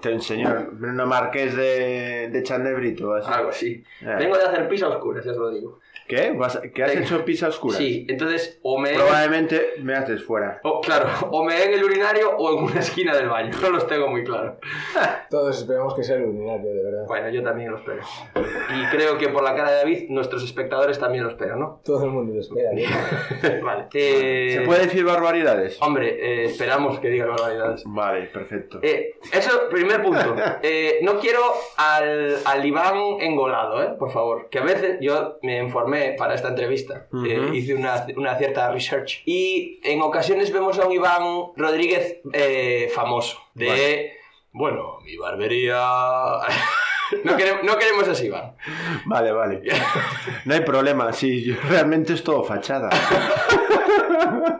te enseñó Bruno Marqués de, de Chandebrito. Así. Algo así. Eh. Vengo de hacer pizza oscura, ya os lo digo. ¿Qué? ¿Vas- ¿Que has Venga. hecho pizza oscura? Sí, entonces o me... Probablemente me haces fuera. o- claro, o me en el urinario o en una esquina del baño. No los tengo muy claro. Todos esperamos que sea el urinario, de verdad. Bueno, yo también lo espero. Y creo que por la cara de David, nuestros espectadores también lo esperan, ¿no? Todo el mundo lo espera. ¿bien? vale. Eh, ¿Se puede decir barbaridades? Hombre, eh, esperamos que diga barbaridades. Vale, perfecto. Eh, eso, primer punto. Eh, no quiero al, al Iván engolado, ¿eh? Por favor. Que a veces yo me informé para esta entrevista. Eh, hice una, una cierta research. Y en ocasiones vemos a un Iván Rodríguez eh, famoso. De, Vale. bueno, mi barbería... no, queremos, no queremos ese Iván. Vale, vale. No hay problema, sí, yo- realmente es todo fachada.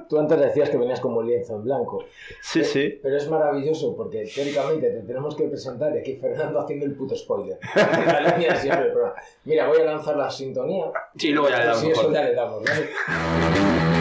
Tú antes decías que venías como lienzo en blanco. Sí, sí. Pero es maravilloso porque teóricamente te tenemos que presentar y aquí Fernando haciendo el puto spoiler. La línea siempre del programa. Mira, voy a lanzar la sintonía. Sí, luego ya le damos Sí, eso ya le damos, ¿vale?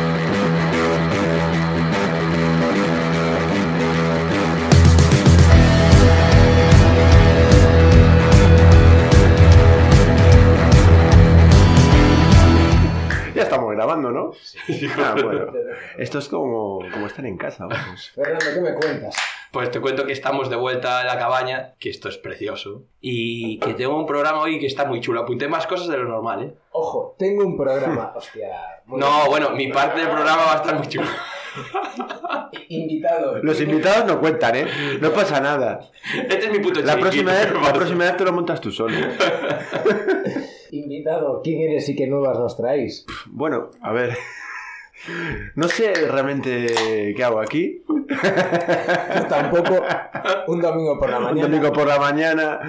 Grabando, ¿no? Ah, bueno. Esto es como, como estar en casa, vamos. Fernando, ¿qué me cuentas? Pues te cuento que estamos de vuelta a la cabaña, que esto es precioso, y que tengo un programa hoy que está muy chulo. Apunté más cosas de lo normal, ¿eh? Ojo, tengo un programa. Hostia. muy No, bueno, mi parte del programa va a estar muy chulo. bien. Invitado. Los invitados no cuentan, ¿eh? No pasa nada. Este es mi puto La próxima vez, la próxima vez te lo montas tú solo. Invitado, ¿quién eres y qué nuevas nos traéis? Bueno, a ver. No sé realmente qué hago aquí. Yo tampoco. Un domingo por la Un mañana. domingo por la mañana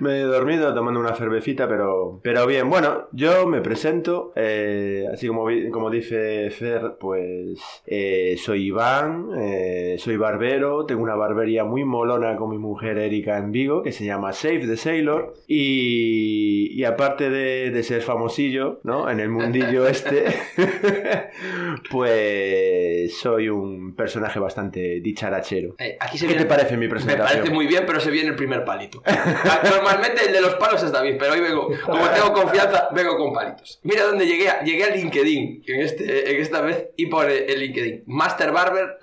me he dormido tomando una cervecita, pero, pero bien. Bueno, yo me presento, eh, así como, como dice Fer, pues eh, soy Iván, eh, soy barbero, tengo una barbería muy molona con mi mujer Erika en Vigo, que se llama Save the Sailor, y, y aparte de, de ser famosillo, ¿no? En el mundillo este, pues soy un personaje bastante dicharachero. Eh, aquí se ¿Qué viene- te parece mi Me presentación? parece muy bien, pero se viene el primer palito. Ah, Normalmente el de los palos es David, pero hoy vengo, como tengo confianza, vengo con palitos. Mira dónde llegué, a- llegué a LinkedIn en, este, en esta vez y pone el LinkedIn. Master Barber,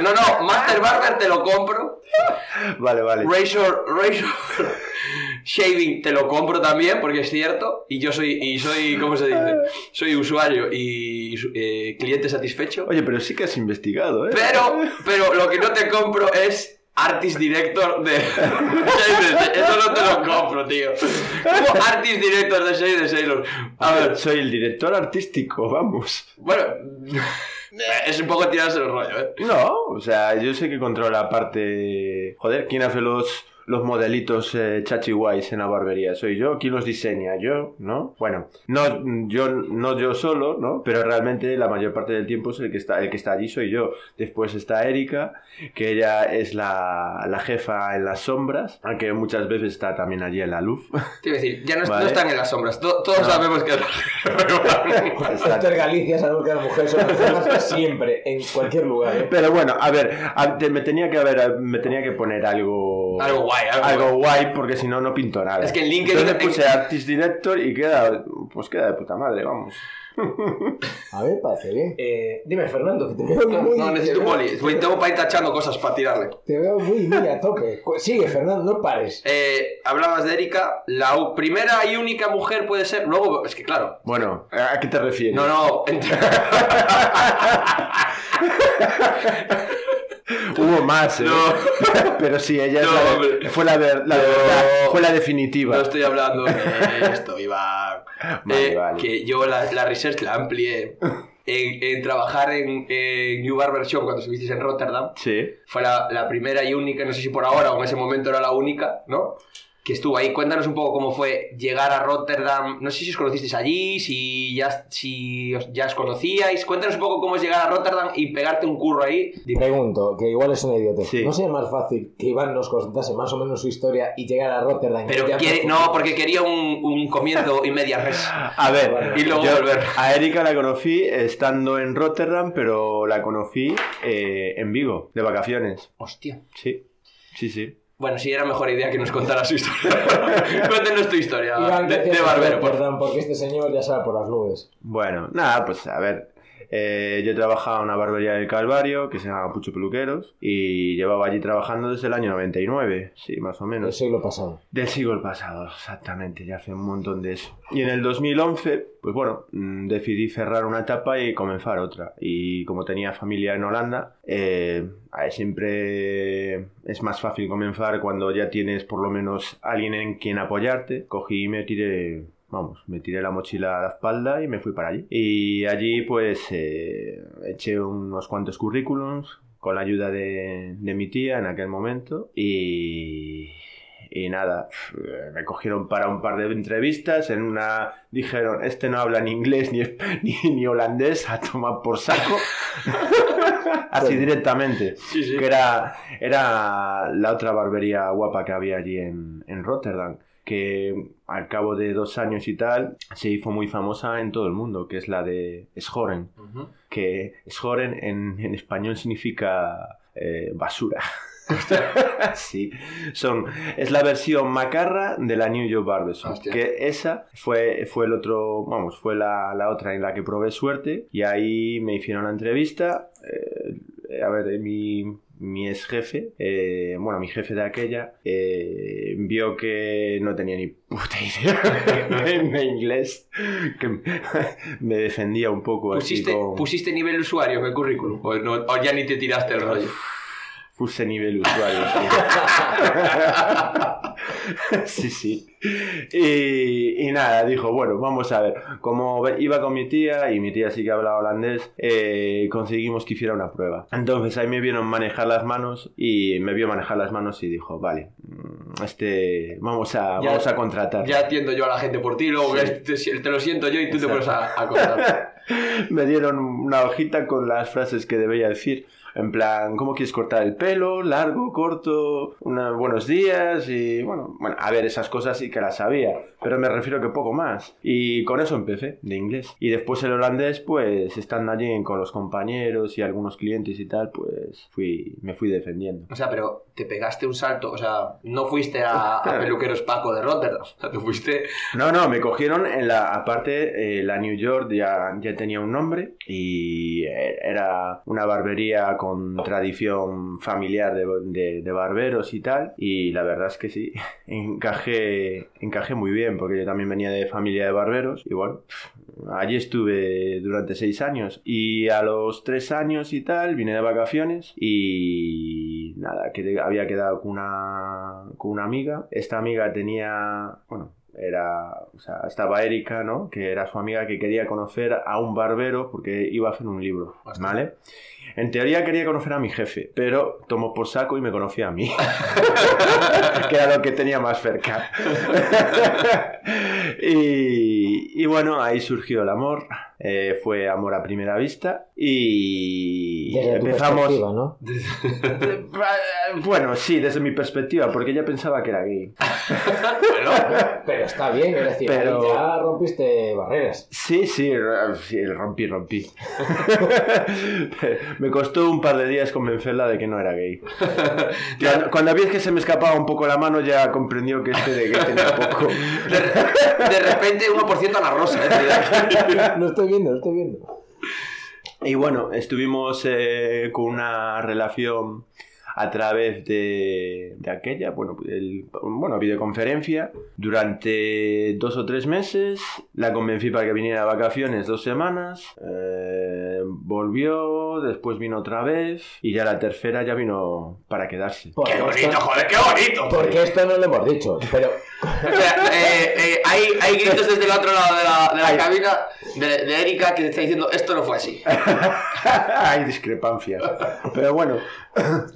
lo- no, no, Master Barber te lo compro. Vale, vale. Razor, Razor Shaving te lo compro también porque es cierto y yo soy y soy ¿cómo se dice? Soy usuario y eh, cliente satisfecho. Oye, pero sí que has investigado, ¿eh? Pero pero lo que no te compro es Artist Director de Eso no te lo compro, tío. Como Artist Director de Shade the Sailor. A ver, soy el director artístico, vamos. bueno, es un poco tirarse el rollo, ¿eh? No, o sea, yo sé que controla la parte... Joder, ¿quién hace los, los modelitos eh, chachi guays en la barbería? Soy yo. ¿Quién los diseña? Yo, ¿no? Bueno, no yo, no yo solo, ¿no? Pero realmente la mayor parte del tiempo es el que está, el que está allí soy yo. Después está Erika, que ella es la, la jefa en las sombras, aunque muchas veces está también allí en la luz. Te iba a decir, ya no, están en las sombras. To- todos No. sabemos que es Galicia, sabemos que las mujeres son siempre, en cualquier lugar. ¿eh? Pero bueno, a ver, a- te- me tenía que haber, me tenía que poner algo, Algo guay, algo algo guay, porque si no no pinto nada. Es que en LinkedIn- Entonces puse artist director y queda, pues queda de puta madre, vamos. A ver, parece bien. Eh, dime, Fernando, que te veo No, muy. no, necesito veo-. Pues Tengo para ir tachando cosas para tirarle. Te veo muy, muy a tope. Sigue, Fernando, no pares. Eh, hablabas de Erika, la primera y única mujer puede ser. Luego, es que claro. Bueno, ¿a qué te refieres? No, no. ent- Hubo más, ¿eh? No. Pero sí, ella es la fue la, ver- la de No. verdad, fue la definitiva. No estoy hablando de esto, Iván. Vale, Eh, vale. Que yo la, la research la amplié en, en trabajar en, en New Barber Show cuando estuvisteis en Rotterdam. Sí. Fue la, la primera y única, no sé si por ahora o en ese momento era la única, ¿no? Que estuvo ahí. Cuéntanos un poco cómo fue llegar a Rotterdam. No sé si os conocisteis allí, si ya, si os, ya os conocíais. Cuéntanos un poco cómo es llegar a Rotterdam y pegarte un curro ahí. Dime. Pregunto, que igual es una idiota. Sí. ¿No sería más fácil que Iván nos contase más o menos su historia y llegar a Rotterdam? Pero quiere, no, porque quería un, un comienzo y media res. A ver, Y luego yo volver. a Erika la conocí estando en Rotterdam, pero la conocí eh, en Vigo, de vacaciones. Hostia. Sí, sí, sí. Bueno, sí, era mejor idea que nos contara su historia. Cuéntenos tu historia de, barbero. Perdón, porque este señor ya sabe por las nubes. Bueno, nada, pues a ver. Eh, yo trabajaba en una barbería del Calvario que se llama Pucho Peluqueros y llevaba allí trabajando desde el año 99, sí, más o menos. siglo pasado. Del siglo pasado, exactamente, ya hace un montón de eso. Y en el 2011, pues bueno, mm, decidí cerrar una etapa y comenzar otra. Y como tenía familia en Holanda, eh, siempre es más fácil comenzar cuando ya tienes por lo menos alguien en quien apoyarte. Cogí y me tiré... Vamos, me tiré la mochila a la espalda y me fui para allí. Y allí pues eh, eché unos cuantos currículums con la ayuda de, de mi tía en aquel momento y, y nada, me cogieron para un par de entrevistas. En una dijeron, este no habla ni inglés ni, ni, ni holandés, a tomar por saco. Así directamente. Sí, sí. Que era, era la otra barbería guapa que había allí en, en Rotterdam. Que al cabo de dos años y tal se hizo muy famosa en todo el mundo, que es la de Schoren. Ujú. Que Schoren en, en español significa eh, basura. sí, son, es la versión macarra de la New York Barbershop. Hostia. Que esa fue, fue el otro, vamos, fue la, la otra en la que probé suerte y ahí me hicieron la entrevista. eh, a ver, mi, mi ex jefe, eh, bueno, mi jefe de aquella, eh, vio que no tenía ni puta idea de, inglés, que me defendía un poco así ¿Pusiste, con- ¿Pusiste nivel usuario en el currículum? ¿O, no- o ya ni te tiraste el rollo? Puse nivel usuario, sí. sí. Y, y nada, dijo, bueno, vamos a ver. Como iba con mi tía y mi tía sí que hablaba holandés, eh, conseguimos que hiciera una prueba. Entonces ahí me vieron manejar las manos y me vio manejar las manos y dijo, vale, mm, este, vamos a, Ya- vamos a contratar. Ya atiendo yo a la gente por ti, luego Sí. te, te lo siento yo y tú te Exacto. pones a, a contar. me dieron una hojita con las frases que debía decir. En plan, ¿cómo quieres cortar el pelo? ¿Largo? ¿Corto? Una, buenos días y bueno, bueno, a ver, esas cosas sí que las sabía, pero me refiero que poco más. Y con eso empecé, de inglés. Y después el holandés, pues estando allí con los compañeros y algunos clientes y tal, pues fui, me fui defendiendo. O sea, pero te pegaste un salto, o sea, no fuiste a, a peluqueros Paco de Rotterdam, o sea, te fuiste... No, no, me cogieron en la, aparte, eh, la New York ya, ya tenía un nombre y eh, era una barbería con tradición familiar de, de- de barberos y tal. Y la verdad es que sí, encajé, encajé muy bien porque yo también venía de familia de barberos y bueno, allí estuve durante seis años y a los tres años y tal vine de vacaciones y nada, que había quedado con una, con una amiga. Esta amiga tenía, bueno, era, o sea, estaba Erika, ¿no? Que era su amiga que quería conocer a un barbero porque iba a hacer un libro, Hostia. En teoría quería conocer a mi jefe, pero tomó por saco y me conocía a mí, que era lo que tenía más cerca. y, y bueno, ahí surgió el amor, eh, fue amor a primera vista y Desde tu empezamos... perspectiva, ¿no? Bueno, sí, desde mi perspectiva, porque ella pensaba que era gay. Bueno, Pero está bien, es decir, Pero- ya rompiste barreras. Sí, sí, sí, rompí, rompí. me costó un par de días convencerla de que no era gay. Cuando, cuando vi que se me escapaba un poco la mano, ya comprendió que este de gay tenía poco. de, de repente 1% a la rosa, ¿eh? Lo estoy viendo, lo estoy viendo. Y bueno, estuvimos eh, con una relación a través de, de aquella, bueno, el- bueno, videoconferencia durante dos o tres meses. La convencí para que viniera de vacaciones dos semanas. eh, volvió, después vino otra vez y ya la tercera ya vino para quedarse. ¡Qué bonito, esto- joder, qué bonito! Porque esto no lo hemos dicho, pero O sea, eh, eh, hay, hay gritos desde el otro lado de la, de la cabina de, de Erika que te está diciendo esto no fue así. Hay discrepancias. Pero bueno,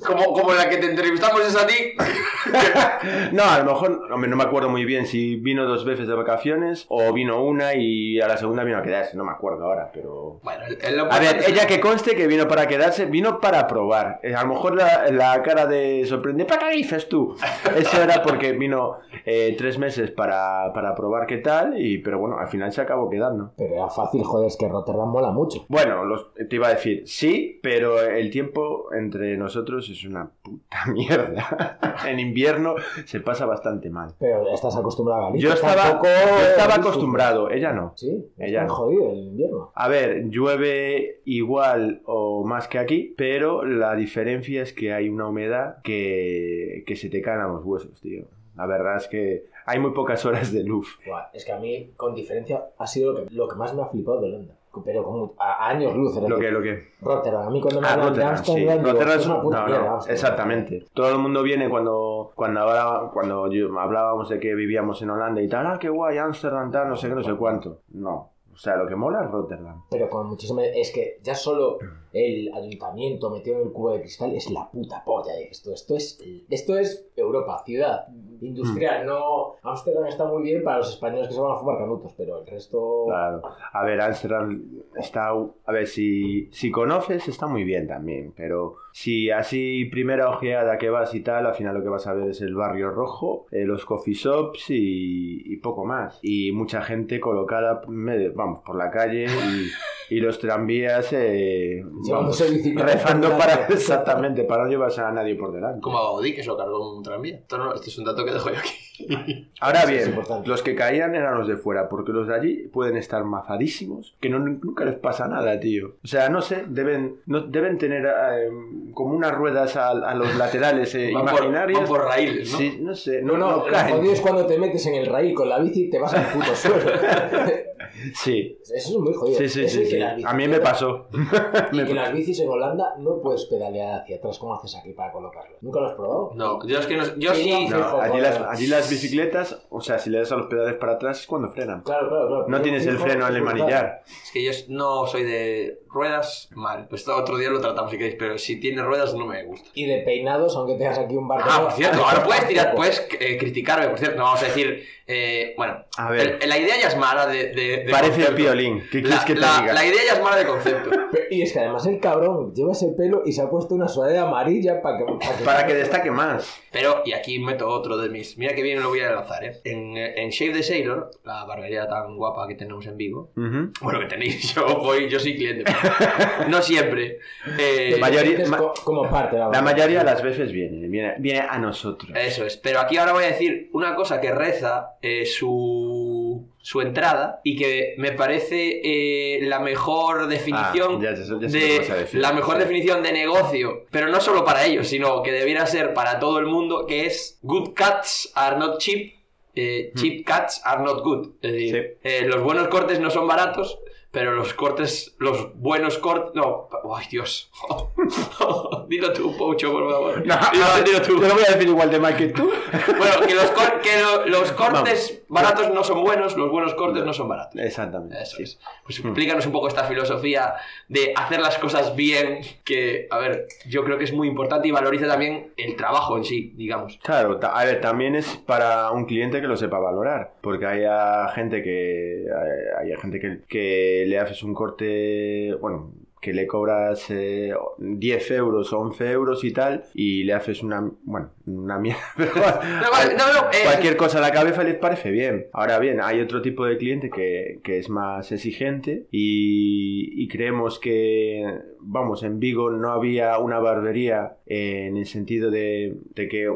Como, como la que te entrevistamos es a ti. no, a lo mejor hombre, no me acuerdo muy bien si vino dos veces de vacaciones o vino una y a la segunda vino a quedarse. No me acuerdo ahora, pero. Bueno, lo A ver, ella que conste que vino para quedarse, vino para probar. Eh, A lo mejor la, la cara de sorprendente, ¿para qué dices tú? Eso era porque vino eh, tres meses para, para probar qué tal, y, pero bueno, al final se acabó quedando. Pero era fácil, joder, es que Rotterdam mola mucho. Bueno, los- te iba a decir, sí, pero el tiempo entre nosotros es una puta mierda. en invierno se pasa bastante mal. Pero estás acostumbrado a Galicia. Yo estaba, tampoco- yo estaba acostumbrado, ella no. Sí, Ella no. jodido el invierno. A ver, llueve igual o más que aquí, pero la diferencia es que hay una humedad que, que se te caen a los huesos, tío. La verdad es que hay muy pocas horas de luz. Buah, es que a mí, con diferencia, ha sido lo que, lo que más me ha flipado de Holanda. Pero como a, años luz. Lo que, lo que... Rotterdam, a mí cuando me Ah, hablan de sí. Amsterdam, Rotterdam "Esto es una un- puta no, mierda, no, Amsterdam". exactamente. Todo el mundo viene cuando cuando ahora cuando yo- hablábamos de que vivíamos en Holanda y tal, ah, qué guay, Ámsterdam, tal, no sé qué, no sé cuánto. No. O sea, lo que mola es Rotterdam. Pero con muchísima... Es que ya solo el ayuntamiento metido en el cubo de cristal es la puta polla de esto. Esto es, esto es Europa, ciudad industrial. No... Ámsterdam está muy bien para los españoles que se van a fumar canutos, pero el resto... Claro. A ver, Ámsterdam está. A ver, si, si conoces, está muy bien también. Pero si así, primera ojeada que vas y tal, al final lo que vas a ver es el barrio rojo, eh, los coffee shops y, y poco más. Y mucha gente colocada, me- vamos, por la calle y, y los tranvías. Eh, vamos, rezando por para. Exactamente, para no llevarse a nadie por delante. Como a Gaudí, que se lo cargó en un tranvía. Esto, no- esto es un dato que dejo yo aquí. Ahora bien, los que caían eran los de fuera, porque los de allí pueden estar mazadísimos, que no, nunca les pasa nada, tío. O sea, no sé, deben, no, deben tener eh, como unas ruedas a, a los laterales eh, Van por- imaginarias. van por raíles, ¿no? Sí, no sé, No, no, no, no caen. es cuando te metes en el raíl con la bici y te vas al puto suelo. Sí, Eso es muy jodido. sí, sí, sí, A mí me pasó. Y que las bicis en Holanda no puedes pedalear hacia atrás como haces aquí para colocarlas. ¿Nunca lo has probado? No, yo es que no, yo Sí, sí. no. No, allí, las, joder. allí las bicicletas, o sea, si le das a los pedales para atrás es cuando frenan. Claro, claro, claro. No tienes el freno al manillar. Es que yo no soy de ruedas, mal. Esto otro día lo tratamos si queréis, pero si tiene ruedas no me gusta. Y de peinados, aunque tengas aquí un barco. Ah, por cierto, ahora puedes tirar, puedes eh, criticarme, por cierto, no vamos a decir. eh, bueno, A ver. el- la idea ya es mala de. de- de Parece el piolín. ¿Qué quieres La, que te la- diga? la idea ya es mala de concepto. Y es que además el cabrón lleva ese pelo y se ha puesto una sudadera amarilla para que, para que, Para que destaque más. Pero, y aquí meto otro de mis. Mira que bien lo voy a lanzar, ¿eh? En, en Shave the Sailor, la barbería tan guapa que tenemos en Vigo. Ujú. Bueno, que tenéis, yo voy, yo soy cliente. pero no siempre. Eh, mayoría- ma- co- como parte de la La mayoría de las veces viene, viene, viene a nosotros. Eso es. Pero aquí ahora voy a decir una cosa que reza eh, su, su entrada y que me parece eh, la mejor definición. Ah, ya ya a de la mejor definición de negocio, pero no solo para ellos, sino que debiera ser para todo el mundo, que es good cats are not cheap, eh, cheap cats are not good. Es decir, Hmm. Sí. eh, los buenos cortes no son baratos, pero los cortes, los buenos cortes, no, ay Dios, dilo tú, Poucho, por favor. No, dilo, dilo tú. Yo lo voy a decir igual de mal que tú. Bueno, que los, cor- que lo- los cortes baratos no son buenos, los buenos cortes no son baratos. Exactamente. Eso sí. es. Pues explícanos un poco esta filosofía de hacer las cosas bien, que, a ver, yo creo que es muy importante y valoriza también el trabajo en sí, digamos. Claro, a ver, también es para un cliente que lo sepa valorar, porque hay gente que hay, hay a gente que, que le haces un corte, bueno, que le cobras eh, 10 euros o 11 euros y tal, y le haces una, bueno, una mierda, pero No, vale, no, no, eh, cualquier cosa a la cabeza les parece bien. Ahora bien, hay otro tipo de cliente que, que es más exigente y, y creemos que, vamos, en Vigo no había una barbería eh, en el sentido de, que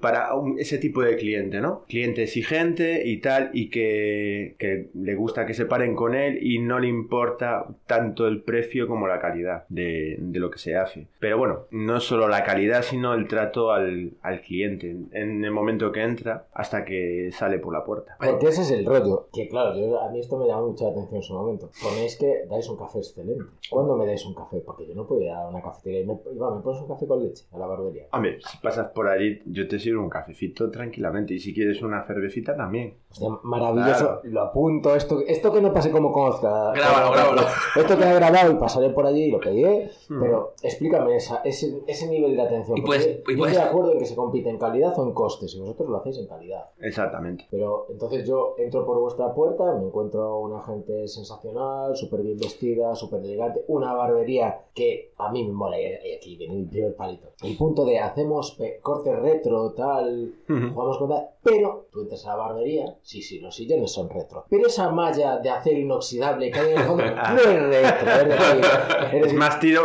para ese tipo de cliente, ¿no? Cliente exigente y tal, y que, le gusta que se paren con él y no le importa tanto el precio como la calidad de, lo que se hace. Pero bueno, no solo la calidad, sino el trato al, cliente en el momento que entra hasta que sale por la puerta. Ese es el rollo. Que claro, a mí esto me llama mucha atención en su momento. Ponéis que dais un café excelente. ¿Cuándo me dais un café porque yo no puedo ir a una cafetería y me, Iván, ¿me pones un café con leche a la barbería? Hombre, si pasas por allí, yo te sirvo un cafecito tranquilamente. Y si quieres una cervecita también. Hostia, maravilloso, Claro. lo apunto. Esto, esto que no pase como conozca. Grábalo, grábalo. Esto queda grabado y pasaré por allí y lo pediré. Mm. Pero explícame esa, ese, ese nivel de atención. Y puedes- y yo puedes- estoy de acuerdo en que se compite en calidad o en costes, y vosotros lo hacéis en calidad. Exactamente. Pero entonces yo entro por vuestra puerta, me encuentro una gente sensacional, súper bien vestida, súper elegante, una barbería que a mí me mola, y y aquí viene mi primer palito. El punto de hacemos pe- corte retro, tal, jugamos con tal, pero tú entras a la barbería, sí, sí, los sillones son retro, pero esa malla de acero inoxidable que hay en el fondo no es retro, es decir, es más tiro,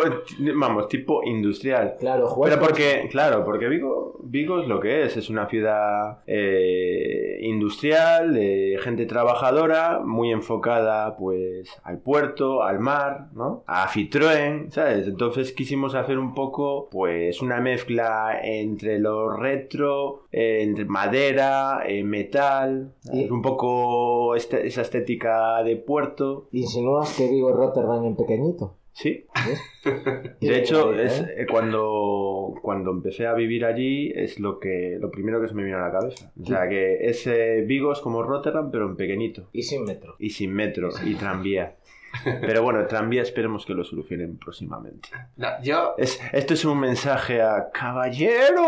vamos, tipo industrial. claro, jugar Pero con- porque, claro, porque Vigo, Vigo es lo que es, es una ciudad eh, industrial, de gente trabajadora, muy enfocada pues al puerto, al mar, ¿no? A Citroën, ¿sabes? Entonces quisimos hacer un poco pues una mezcla entre lo retro, eh, entre madera, eh, metal, un poco este- esa estética de puerto, Insinúas que digo Rotterdam en pequeñito. ¿sí? De hecho, es ¿eh? eh, cuando, cuando empecé a vivir allí es lo que lo primero que se me vino a la cabeza. O sea, que es eh, Vigo es como Rotterdam, pero en pequeñito. Y sin metro. Y sin metro y tranvía. Pero bueno, tranvía esperemos que lo solucionen próximamente. No, yo, Es, esto es un mensaje a caballero.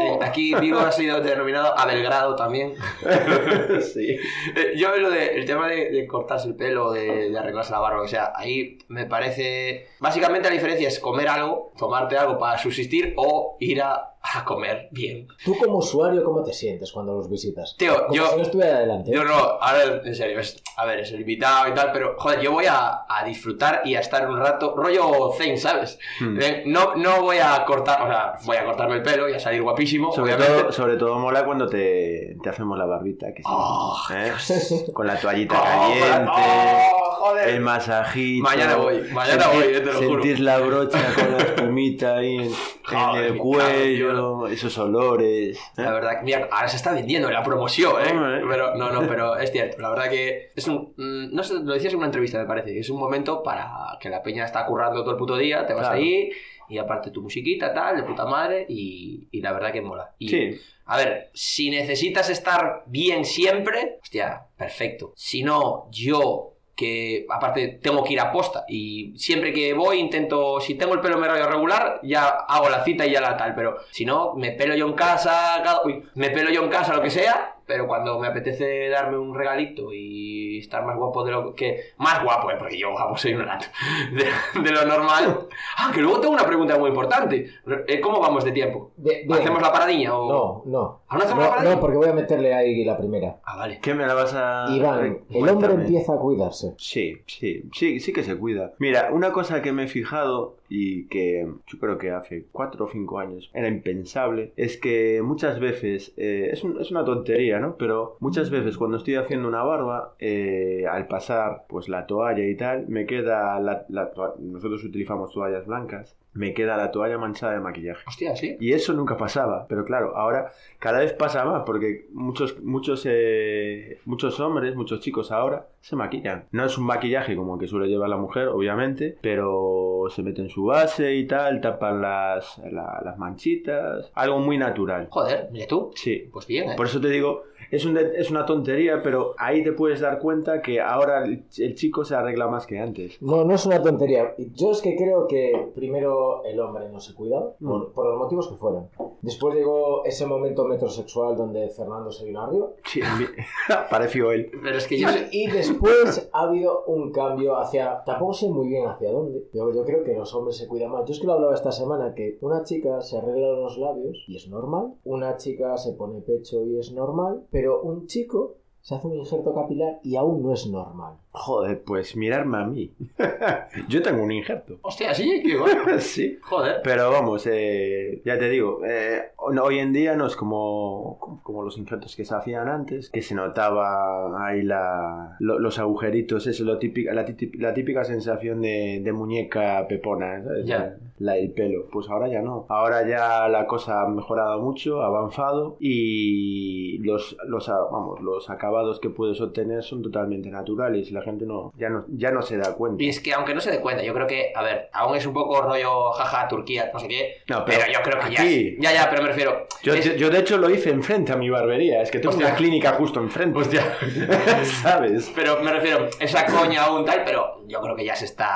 eh, aquí Vigo ha sido denominado a Belgrado también. sí. Eh, Yo lo de, el tema de, de cortarse el pelo, de, de arreglarse la barba, o sea, ahí me parece... Básicamente la diferencia es comer algo, tomarte algo para subsistir o ir a, a comer bien. Tú como usuario, ¿cómo te sientes cuando los visitas? Tío, Como yo... si no estuviera adelante. ¿eh? Yo no, ahora en serio, es- a ver, es el invitado y tal, pero joder, yo voy a, a disfrutar y a estar un rato, rollo zen, ¿sabes? Hmm. Eh, No, no voy a cortar, o sea, voy a cortarme el pelo y a salir guapísimo, Sobre obviamente. todo, sobre todo mola cuando te, te hacemos la barbita, que sí, Oh, ¿eh? Con la toallita Oh, caliente. oh, joder. El masajito. Mañana voy, mañana voy, eh, te lo juro. Sentir la brocha con la espumita ahí en, el cuello, esos olores. ¿eh? La verdad, que, mira, ahora se está vendiendo en la promoción, ¿eh? Hombre. Pero, no, no, pero es cierto. La verdad que es un. mm, No sé, lo decías en una entrevista, me parece. Es un momento para que la peña está currando todo el puto día, te vas Claro. ahí y aparte tu musiquita, tal, de puta madre, y, y la verdad que mola. Y, Sí, A ver, si necesitas estar bien siempre, hostia, perfecto. Si no, yo que aparte tengo que ir a posta. Y siempre que voy intento, si tengo el pelo medio regular, ya hago la cita y ya la tal, pero si no, me pelo yo en casa, me pelo yo en casa, lo que sea, pero cuando me apetece darme un regalito y estar más guapo de lo que... Más guapo, eh, porque yo guapo soy un rato, de, de lo normal. Ah, que luego tengo una pregunta muy importante. Eh, ¿Cómo vamos de tiempo? Bien. ¿Hacemos la paradilla o...? No, no. ¿Ah, no hacemos la paradilla? no, porque voy a meterle ahí la primera. Ah, vale. ¿qué me la vas a. Iván, el hombre cuéntame. empieza a cuidarse. Sí, sí, sí, sí que se cuida. Mira, una cosa que me he fijado y que yo creo que hace cuatro o cinco años era impensable es que muchas veces, eh, es, un- es una tontería, ¿no? Pero muchas veces cuando estoy haciendo una barba, eh, al pasar pues la toalla y tal, me queda la, la toa- nosotros utilizamos toallas blancas, me queda la toalla manchada de maquillaje. Hostia, sí. Y eso nunca pasaba, pero claro, ahora cada vez pasa más porque muchos, muchos, eh, muchos hombres, muchos chicos ahora se maquillan. No es un maquillaje como el que suele llevar la mujer, obviamente, pero se meten su base y tal, tapan las, la- las manchitas, algo muy natural. Joder, mira tú. Sí, Pues bien, ¿eh? por eso te digo, es, un de- es una tontería, pero ahí te puedes dar cuenta que ahora el, el chico se arregla más que antes. No, no es una tontería. Yo es que creo que primero el hombre no se cuidaba, por, Mm. por los motivos que fueran. Después llegó ese momento metrosexual donde Fernando se vino arriba. Sí, pareció él. Pero es que yo sé... Y después ha habido un cambio hacia. Tampoco sé muy bien hacia dónde. Yo, yo creo que los hombres se cuidan más. Yo es que lo hablaba esta semana que una chica se arregla los labios y es normal. Una chica se pone pecho y es normal. Pero un chico se hace un injerto capilar y aún no es normal. Joder, pues mirarme a mí. Yo tengo un injerto. Hostia, sí, qué bueno. sí. Joder. Pero vamos, eh, ya te digo, eh, hoy en día no es como, como los injertos que se hacían antes, que se notaba ahí la, lo- los agujeritos, eso, lo típica, la, típica, la típica sensación de, de muñeca pepona, ¿sabes? Ya. La del pelo. Pues ahora ya no. Ahora ya la cosa ha mejorado mucho, ha avanzado y los, los, vamos, los acabados que puedes obtener son totalmente naturales y la gente no ya no, ya no se da cuenta. Y es que aunque no se dé cuenta, yo creo que, a ver, aún es un poco rollo jaja, Turquía, no sé qué. No, pero, pero yo creo que ya. aquí- Ya, ya, pero me refiero. Yo, es- yo, yo, de hecho lo hice enfrente a mi barbería, es que tengo Hostia. una clínica justo enfrente. Hostia. ¿Sabes? Pero me refiero, esa coña aún tal, pero yo creo que ya se está.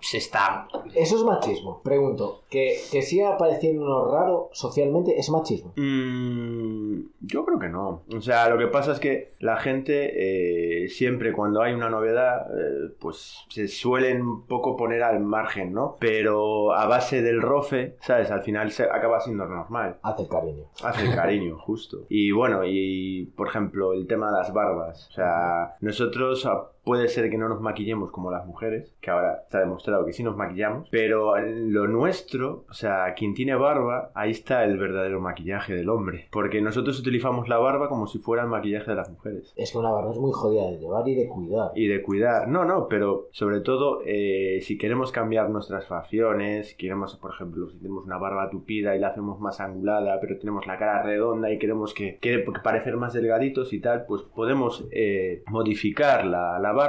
Se está. Eso es machismo. Pregunto, que, que siga pareciendo raro socialmente, ¿es machismo? Mm, yo creo que no. O sea, lo que pasa es que la gente eh, siempre cuando hay una novedad, eh, pues se suelen un poco poner al margen, ¿no? Pero a base del roce, ¿sabes? Al final se acaba siendo normal. Hace el cariño. Hace el cariño, justo. Y bueno, y por ejemplo, el tema de las barbas. O sea, nosotros puede ser que no nos maquillemos como las mujeres, que ahora está demostrado que sí nos maquillamos, pero lo nuestro, o sea, quien tiene barba, ahí está el verdadero maquillaje del hombre. Porque nosotros utilizamos la barba como si fuera el maquillaje de las mujeres. Es que una barba es muy jodida de llevar y de cuidar. Y de cuidar, no, no, pero sobre todo eh, si queremos cambiar nuestras facciones, si queremos, por ejemplo, si tenemos una barba tupida y la hacemos más angulada, pero tenemos la cara redonda y queremos que, que parecer más delgaditos y tal, pues podemos eh, modificar la, la barba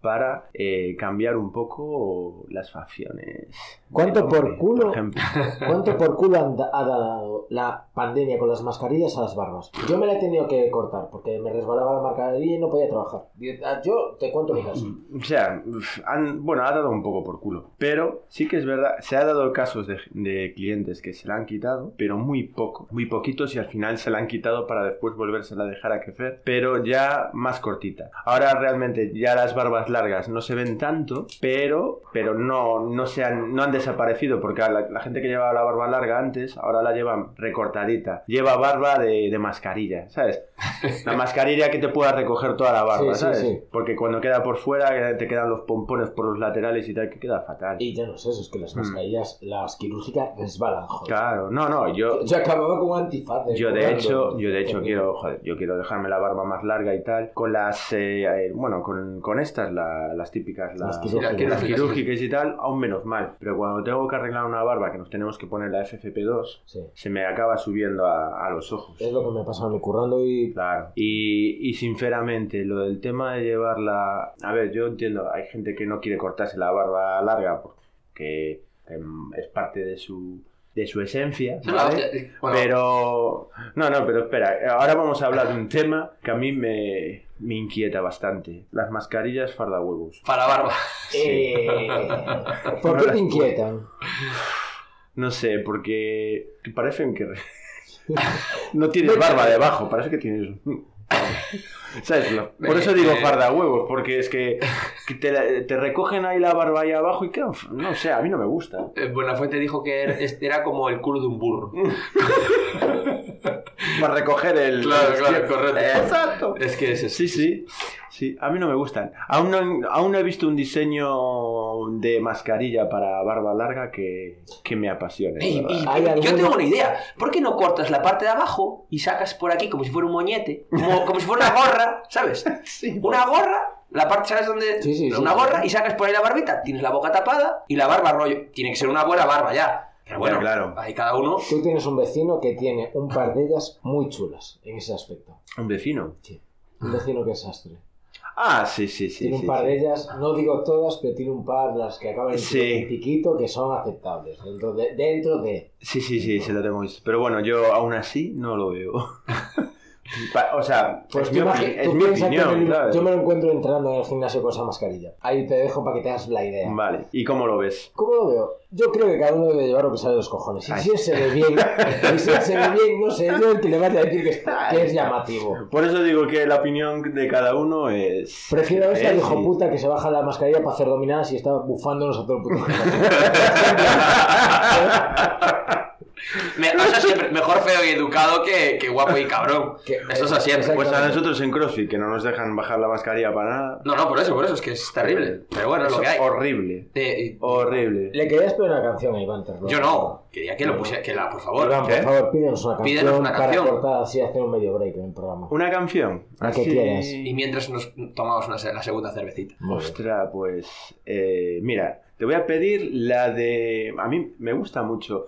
para eh, cambiar un poco las facciones. ¿Cuánto por culo? Por. ¿Cuánto por culo han ha dado la pandemia con las mascarillas a las barbas? Yo me la he tenido que cortar porque me resbalaba la mascarilla y no podía trabajar. Y, ah, Yo te cuento mi caso. O sea, han, bueno, ha dado un poco por culo. Pero sí que es verdad, se ha dado casos de, de clientes que se la han quitado, pero muy poco, muy poquitos y al final se la han quitado para después volvérsela a dejar a crecer, pero ya más cortita. Ahora realmente ya las barbas largas no se ven tanto, pero, pero no, no, se han, no han desaparecido porque la, la gente que llevaba la barba larga antes, ahora la llevan recortadita. Lleva barba de, de mascarilla, ¿sabes? La mascarilla que te pueda recoger toda la barba, Sí, ¿sabes? sí. Porque cuando queda por fuera, te quedan los pompones por los laterales y tal, que queda fatal. Y ya no eso, es que las Mm. mascarillas, las quirúrgicas, resbalan, joder. Claro, no, no, yo, Yo acababa con antifaz. yo de hecho, yo de hecho quiero, joder, yo quiero dejarme la barba más larga y tal, con las, eh, eh, bueno, con, con estas, la- las típicas, Las las, quirúrgicas. las quirúrgicas y tal, aún menos mal. Pero cuando tengo que arreglar una barba, que nos tenemos que poner la FFP2, Sí. se me acaba subiendo a, a los ojos. Es lo que me pasa a mí currando y... Claro. Y, y sinceramente, lo del tema de llevarla. A ver, yo entiendo, hay gente que no quiere cortarse la barba larga porque em, es parte de su, de su esencia. ¿vale? Bueno, Pero. No, no, pero espera. Ahora vamos a hablar de un tema que a mí me, me inquieta bastante: las mascarillas fardahuevos. Para barba. Eh, ¿Por No qué te inquietan? No sé, porque parecen que. No tienes barba debajo, parece que tienes. Por eso digo Eh, farda huevos, porque es que, que te, recogen ahí la barba ahí abajo y quedan. No sé, a mí no me gusta. Eh, Buenafuente dijo que era- era como el culo de un burro. Para recoger el. Claro, el- claro, correcto. Exacto. Es que es eso. Sí, sí. Sí, a mí no me gustan. Aún no, aún no he visto un diseño de mascarilla para barba larga que, que me apasione. Ey, la verdad. y- ¿Hay yo tengo una idea. ¿Por qué no cortas la parte de abajo y sacas por aquí como si fuera un moñete? Como, como si fuera una gorra, ¿sabes? Sí, Una gorra, la parte, ¿sabes dónde? Sí, sí, sí. una gorra y sacas por ahí la barbita. Tienes la boca tapada y la barba rollo. Tiene que ser una buena barba ya. Pero bueno, claro. ahí cada uno. Tú tienes un vecino que tiene un par de ellas muy chulas en ese aspecto. Un vecino. Sí. Un vecino que es sastre. Ah, sí, sí, sí. tiene un sí, par sí. de ellas, no digo todas, pero tiene un par de las que acaban en Sí. piquito que son aceptables. Dentro de. Dentro de Sí, sí, sí, se lo tengo visto. Pero bueno, yo aún así no lo veo. O sea, Pues es mi, opi- es mi opinión, el- ¿sabes? yo me lo encuentro entrando en el gimnasio con esa mascarilla. Ahí te dejo para que te hagas la idea. Vale, ¿y cómo lo ves? ¿Cómo lo veo? Yo creo que cada uno debe llevar lo que sale de los cojones. Y Ay. si se ve bien, y si se ve bien, no sé yo el que le vaya a decir que es, que es llamativo. Por eso digo que la opinión de cada uno es... Prefiero a ese es- hijo puta que se baja la mascarilla para hacer dominadas y está bufándonos a todo el puto. Me, o sea, siempre, mejor feo y educado que, que guapo y cabrón. Que- Eso es así. Exacto. Pues a nosotros en CrossFit, que no nos dejan bajar la mascarilla para nada. No, no, por eso, por eso, es que es terrible. Pero bueno, es lo que hay. Horrible. Eh, Horrible. Le querías pedir una canción a Iván Terror. yo no, quería que lo pusiera, que la, por favor. Iván, ¿Qué? por favor, pídenos una canción, Pídenos una canción. para cortar así hacer un medio break en el programa. ¿Una canción? Que quieras. Y mientras nos tomamos una, la segunda cervecita. Ostras, pues... eh, mira, te voy a pedir la de... A mí me gusta mucho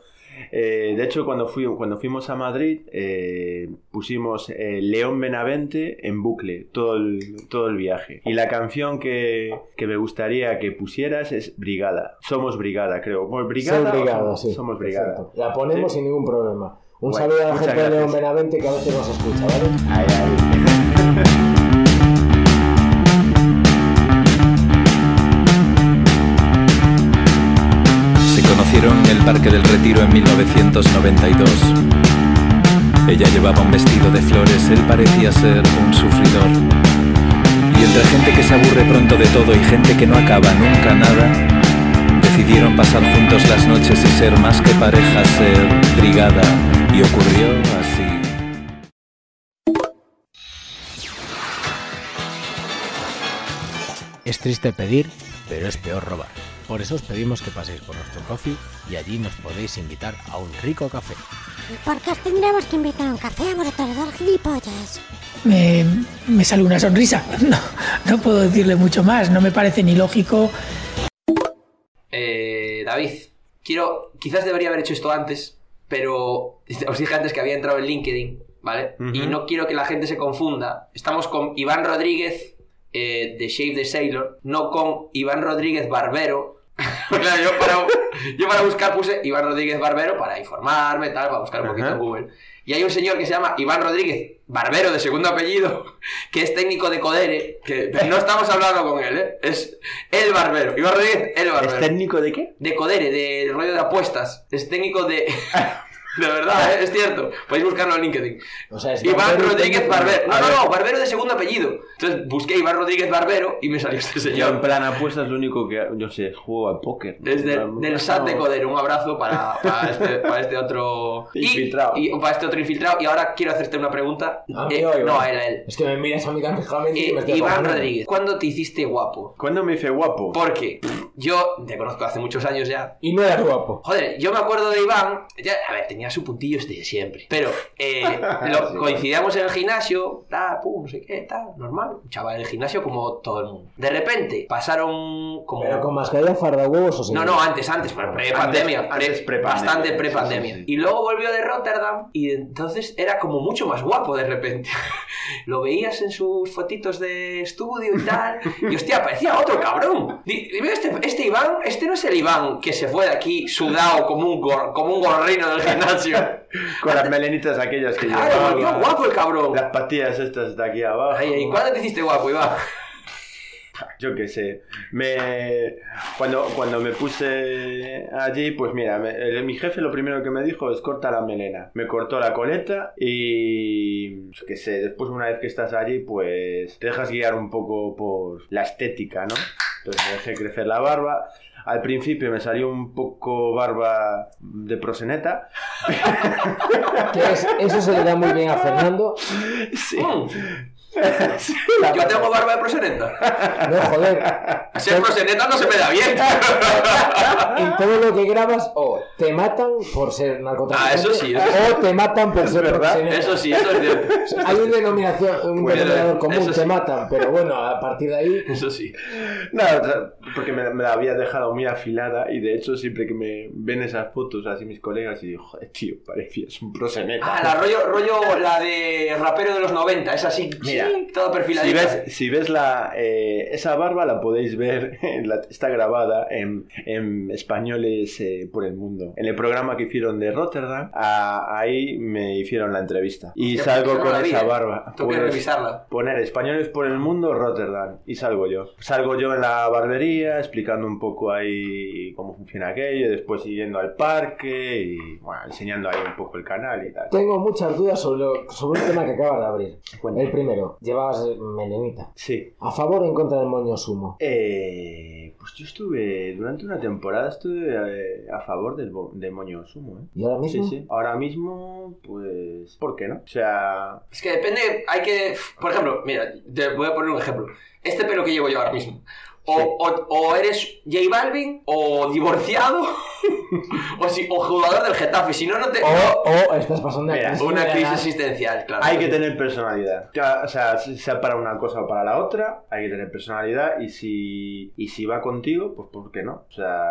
Eh, de hecho, cuando, fui, cuando fuimos a Madrid, eh, pusimos eh, León Benavente en bucle todo el, todo el viaje. Y la canción que, que me gustaría que pusieras es Brigada. Somos Brigada, creo. ¿Brigada? Brigada, somos, sí. somos Brigada. La ponemos Sí. sin ningún problema. Un Bueno, saludo a la gente de León gracias. Benavente que a veces nos escucha, ¿vale? Ay, ay. Parque del Retiro en 1992. Ella llevaba un vestido de flores, él parecía ser un sufridor. Y entre gente que se aburre pronto de todo y gente que no acaba nunca nada, decidieron pasar juntos las noches y ser más que pareja, ser brigada. Y ocurrió así. Es triste pedir, pero es peor robar. Por eso os pedimos que paséis por nuestro coffee y allí nos podéis invitar a un rico café. ¿Y por qué os tendremos que invitar a un café a vosotros gilipollas? me, me sale una sonrisa. No, no puedo decirle mucho más, no me parece ni lógico Eh, David, quiero. Quizás debería haber hecho esto antes, pero os dije antes que había entrado en LinkedIn, ¿vale? Y no quiero que la gente se confunda. Estamos con Iván Rodríguez eh, de Shave the Sailor, no con Iván Rodríguez Barbero. claro, yo para, yo para buscar puse Iván Rodríguez Barbero para informarme, tal, para buscar un poquito en Google. Y hay un señor que se llama Iván Rodríguez Barbero, de segundo apellido, que es técnico de Codere, que no estamos hablando con él, ¿eh? Es el Barbero. Iván Rodríguez, el Barbero. ¿Es técnico de qué? De Codere, de rollo de apuestas. Es técnico de. De verdad, ¿eh? es cierto. Podéis buscarlo en LinkedIn. O sea, es Iván Barbero y Rodríguez. Barbero. No, no, no, Barbero de segundo apellido. Entonces busqué Iván Rodríguez Barbero y me salió este Yo en señor. plan apuestas lo único que yo sé, juego al póker. Desde No, del no, SAT de no. Codere. Un abrazo para, para este, para este otro. y- Infiltrado. Y, para este otro infiltrado. Y ahora quiero hacerte una pregunta. Mí Eh, no, a él, a él. Es que me miras a mí tan fijamente y Eh, me estoy Iván. Rodríguez, ¿cuándo te hiciste guapo? ¿Cuándo me hice guapo? Porque yo te conozco hace muchos años ya. Y no eras guapo. Joder, yo me acuerdo de Iván, ya, a ver, tenía su puntillo este de siempre, pero eh, lo- coincidíamos en el gimnasio, tal, pum, no sé qué, tal, normal, un chaval del gimnasio como todo el mundo. De repente pasaron como... Pero con mascarilla farda huevos o sin No, no, antes, antes, pre-pandemia, pre- pre-pandemia, bastante pre-pandemia. sí, sí. Y luego volvió de Rotterdam y entonces era como mucho más guapo de repente. Lo veías en sus fotitos de estudio y tal, y hostia, parecía otro cabrón. Di- Dime, este, este Iván, este no es el Iván que se fue de aquí sudado como un, gor- como un gorrino del gimnasio. Con las melenitas aquellas que Claro, llevaba. volvió guapo el cabrón. Las patillas estas de aquí abajo. Ay, ay, ¿Cuándo te hiciste guapo, Iván? Yo qué sé. Me... Cuando, cuando me puse allí, pues mira, me- el- mi jefe lo primero que me dijo es corta la melena. Me cortó la coleta y... Yo qué sé, después una vez que estás allí, pues te dejas guiar un poco por la estética, ¿no? Entonces me dejé crecer la barba. Al principio me salió un poco barba de proseneta. Eso se le da muy bien a Fernando. Sí. Yo tengo barba de proseneta. No, joder. Ser proseneta no se me da bien. En todo lo que grabas, o te matan por ser narcotraficante, Ah, eso sí, eso o te matan por ser verdad. proxeneta. Eso sí, eso es cierto. Hay un denominación, un denominador común, te sí. matan, pero bueno, a partir de ahí, Eso sí. No, porque me, me la había dejado muy afilada y de hecho siempre que me ven esas fotos así mis colegas y digo, joder, tío, parecías un proseneta. Ah, la rollo, rollo la de rapero de los 90, es así, Mira, todo si perfiladito. ves, si ves la, eh, esa barba la podéis ver, en la- está grabada en, en españoles eh, por el mundo. En el programa que hicieron de Rotterdam, a- ahí me hicieron la entrevista. Y Hostia, salgo yo no con esa eh. barba. Tengo que Pues, revisarla. Poner españoles por el mundo, Rotterdam, y salgo yo. Salgo yo en la barbería explicando un poco ahí cómo funciona aquello, después yendo al parque y bueno, enseñando ahí un poco el canal y tal. tengo muchas dudas sobre, lo- sobre un tema que acabas de abrir. Cuenta. El primero, llevabas melenita. Sí. ¿A favor o en contra del moño sumo? Eh, pues yo estuve, durante una temporada estuve eh, a favor del, moño sumo, ¿eh? ¿Y ahora Sí, mismo? sí. Ahora mismo, pues, ¿por qué no? O sea, Es que depende, hay que... Por ejemplo, mira, te voy a poner un ejemplo. Este pelo que llevo yo ahora mismo. O, Sí. o, o eres J Balvin, o divorciado, o, si, o jugador del Getafe, si no, no te... O, o estás pasando Mira, crisis Una crisis existencial, claro. Hay que tener personalidad. O sea, sea para una cosa o para la otra, hay que tener personalidad y si, y si va contigo, pues ¿por qué no? O sea,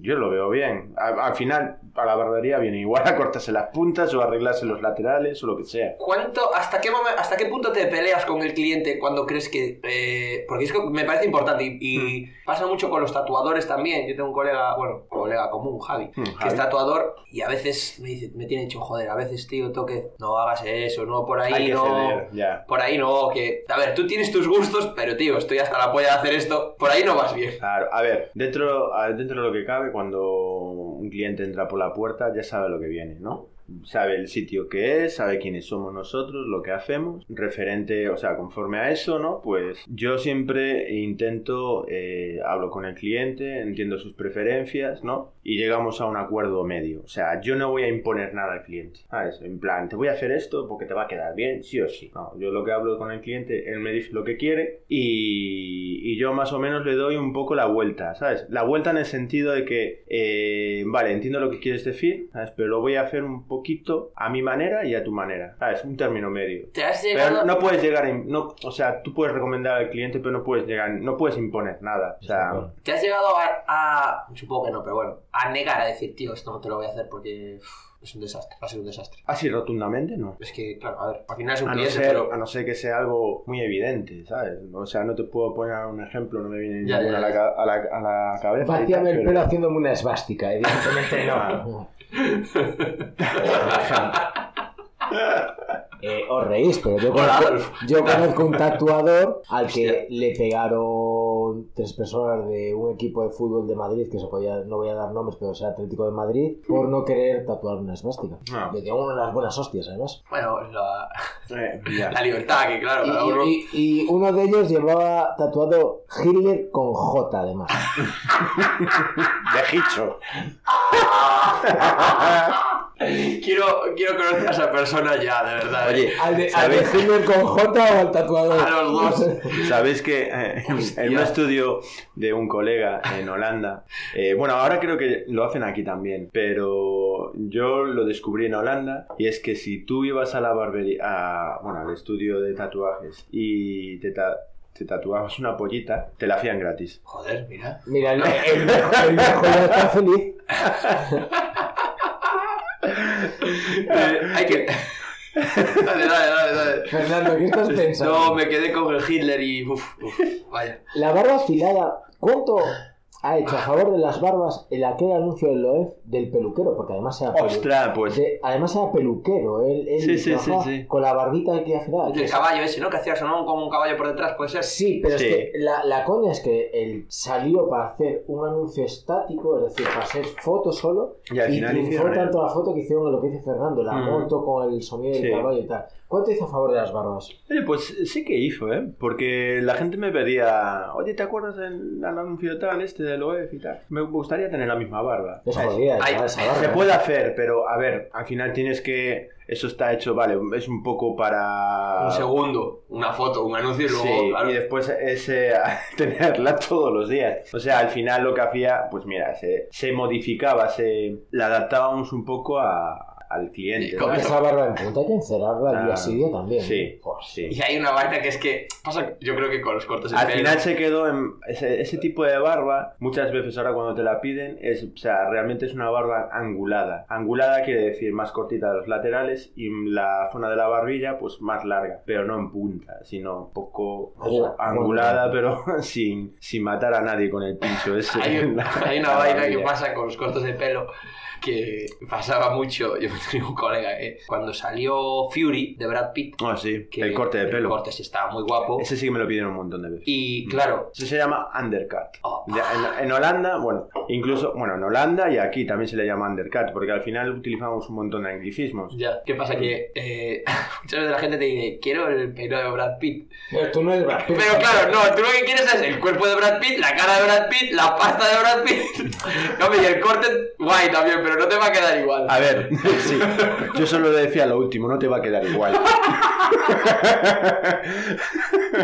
yo lo veo bien. Al, al final, a la barbería viene igual a cortarse las puntas o arreglarse los laterales o lo que sea. ¿Cuánto, hasta qué momen- hasta qué punto te peleas con el cliente cuando crees que... eh, porque es que me parece importante y, y pasa mucho con los tatuadores también. Yo tengo un colega, bueno, colega común, Javi, Hmm, que Javi. es tatuador y a veces me dice, me tiene hecho joder, a veces, tío, toque, no hagas eso, no, por ahí Hay no... ceder. Por ahí no, que... A ver, tú tienes tus gustos, pero tío, estoy hasta la polla de hacer esto, por ahí no vas bien. Claro, a ver, dentro, dentro de lo que cabe, cuando un cliente entra por la puerta, ya sabe lo que viene, ¿no? Sabe el sitio que es, sabe quiénes somos nosotros, lo que hacemos, referente, o sea, conforme a eso, ¿no? Pues yo siempre intento, eh, hablo con el cliente, entiendo sus preferencias, ¿no? Y llegamos a un acuerdo medio. O sea, yo no voy a imponer nada al cliente, ¿sabes? En plan, te voy a hacer esto porque te va a quedar bien, sí o sí. No, yo lo que hablo con el cliente, él me dice lo que quiere y, y yo más o menos le doy un poco la vuelta, ¿sabes? La vuelta en el sentido de que, eh, vale, entiendo lo que quieres decir, ¿sabes? Pero lo voy a hacer un poquito a mi manera y a tu manera, ¿sabes? Un término medio. ¿Te has llegado... Pero no puedes llegar No, o sea, tú puedes recomendar al cliente, pero no puedes llegar... No puedes imponer nada. O sea, ¿Te has llegado a, a- Supongo que no, pero bueno. A negar, a decir, tío, esto no te lo voy a hacer porque es un desastre, va a ser un desastre. así rotundamente, ¿no. Es que, claro, a ver, al final es un A no, cliente, ser, pero... a no ser que sea algo muy evidente, ¿sabes? O sea, no te puedo poner un ejemplo, no me viene Ya, ninguna ya, a, la, ya. ca- a, la, a la cabeza. tal, el pero- pelo haciéndome una esvástica, evidentemente no. Eh, os reís, pero yo, Hola, conozco, yo conozco un tatuador al Hostia. que le pegaron tres personas de un equipo de fútbol de Madrid, que se podía, no voy a dar nombres, pero es el Atlético de Madrid, por no querer tatuar una esvástica. Ah. Le dieron unas buenas hostias, además. Bueno, la, Eh, la libertad, que claro, Y, cada uno... y- y uno de ellos llevaba tatuado Hitler con J, además. De Hicho. Quiero, quiero conocer a esa persona ya, de verdad. ¿eh? Oye, ¿Al de, al de ¿sabéis, Hitler con J o al tatuador? A los dos. sabéis que eh, en un estudio de un colega en Holanda, eh, bueno, ahora creo que lo hacen aquí también, pero yo lo descubrí en Holanda y es que si tú ibas a la barbería, a- bueno, al estudio de tatuajes y te, ta- te tatuabas una pollita, te la hacían gratis. Joder, mira. Mira, el, el el viejo ya está feliz. Eh, hay que... dale, dale, dale, dale. Fernando, ¿qué estás pensando? No, me quedé con el Hitler y... Uf, uf, vaya. La barba afilada, ¿cuánto ha hecho a favor de las barbas el aquel anuncio del Loef del peluquero? Porque además era, pelu- Ostras, pues de- además era peluquero, él, él Sí, sí, trabajaba sí, sí. con la barbita que que El caballo ese, ¿no? Que hacía sonó como un caballo por detrás, puede ser. Sí, pero Sí. es que la, la coña es que él salió para hacer un anuncio estático, es decir, para hacer foto solo, Y al final triunfó hicieron tanto la foto que hicieron lo que dice Fernando, la Mm. moto con el sonido del Sí. caballo y tal. ¿Cuánto hizo a favor de las barbas? Oye, pues sí que hizo, ¿eh? Porque la gente me pedía, oye, ¿te acuerdas del anuncio tal, este del OEF y tal? Me gustaría tener la misma barba. Es jodida Ay, ya esa barba. Se puede hacer, pero a ver, al final tienes que... Eso está hecho, vale, es un poco para... Un segundo, una foto, un anuncio y luego, Sí, claro. y después ese, tenerla todos los días. O sea, al final lo que hacía, pues mira, se, se modificaba, se la adaptábamos un poco a- al cliente. Y con ¿sabes? Esa barba en punta hay que encerrarla al día Ah, día también. sí, Joder. sí. Y hay una vaina que es que pasa, yo creo que con los cortes de Al pelo. final se quedó en ese, ese tipo de barba, muchas veces ahora cuando te la piden, es, o sea, realmente es una barba angulada. Angulada quiere decir más cortita de los laterales y la zona de la barbilla pues más larga, pero no en punta, sino un poco angulada, pero sin, sin matar a nadie con el pincho ese. hay, en un- la- hay una vaina que pasa con los cortes de pelo que pasaba mucho. Yo tenía un colega que cuando salió Fury de Brad Pitt, Ah, sí, que el corte de El pelo. corte sí estaba muy guapo. Ese sí que me lo pidieron un montón de veces. Y claro, Eso se llama undercut. Oh. En Holanda, bueno, incluso, bueno, en Holanda y aquí también se le llama undercut, porque al final utilizamos un montón de anglicismos. ya, ¿qué pasa? Que eh, muchas veces la gente te dice, quiero el pelo de Brad Pitt. Pero tú no eres Brad Pitt. Pero claro, no, tú lo que quieres es el cuerpo de Brad Pitt, la cara de Brad Pitt, la pasta de Brad Pitt. No, y el corte, guay también, pero no te va a quedar igual. A ver, sí, yo solo le decía lo último, no te va a quedar igual.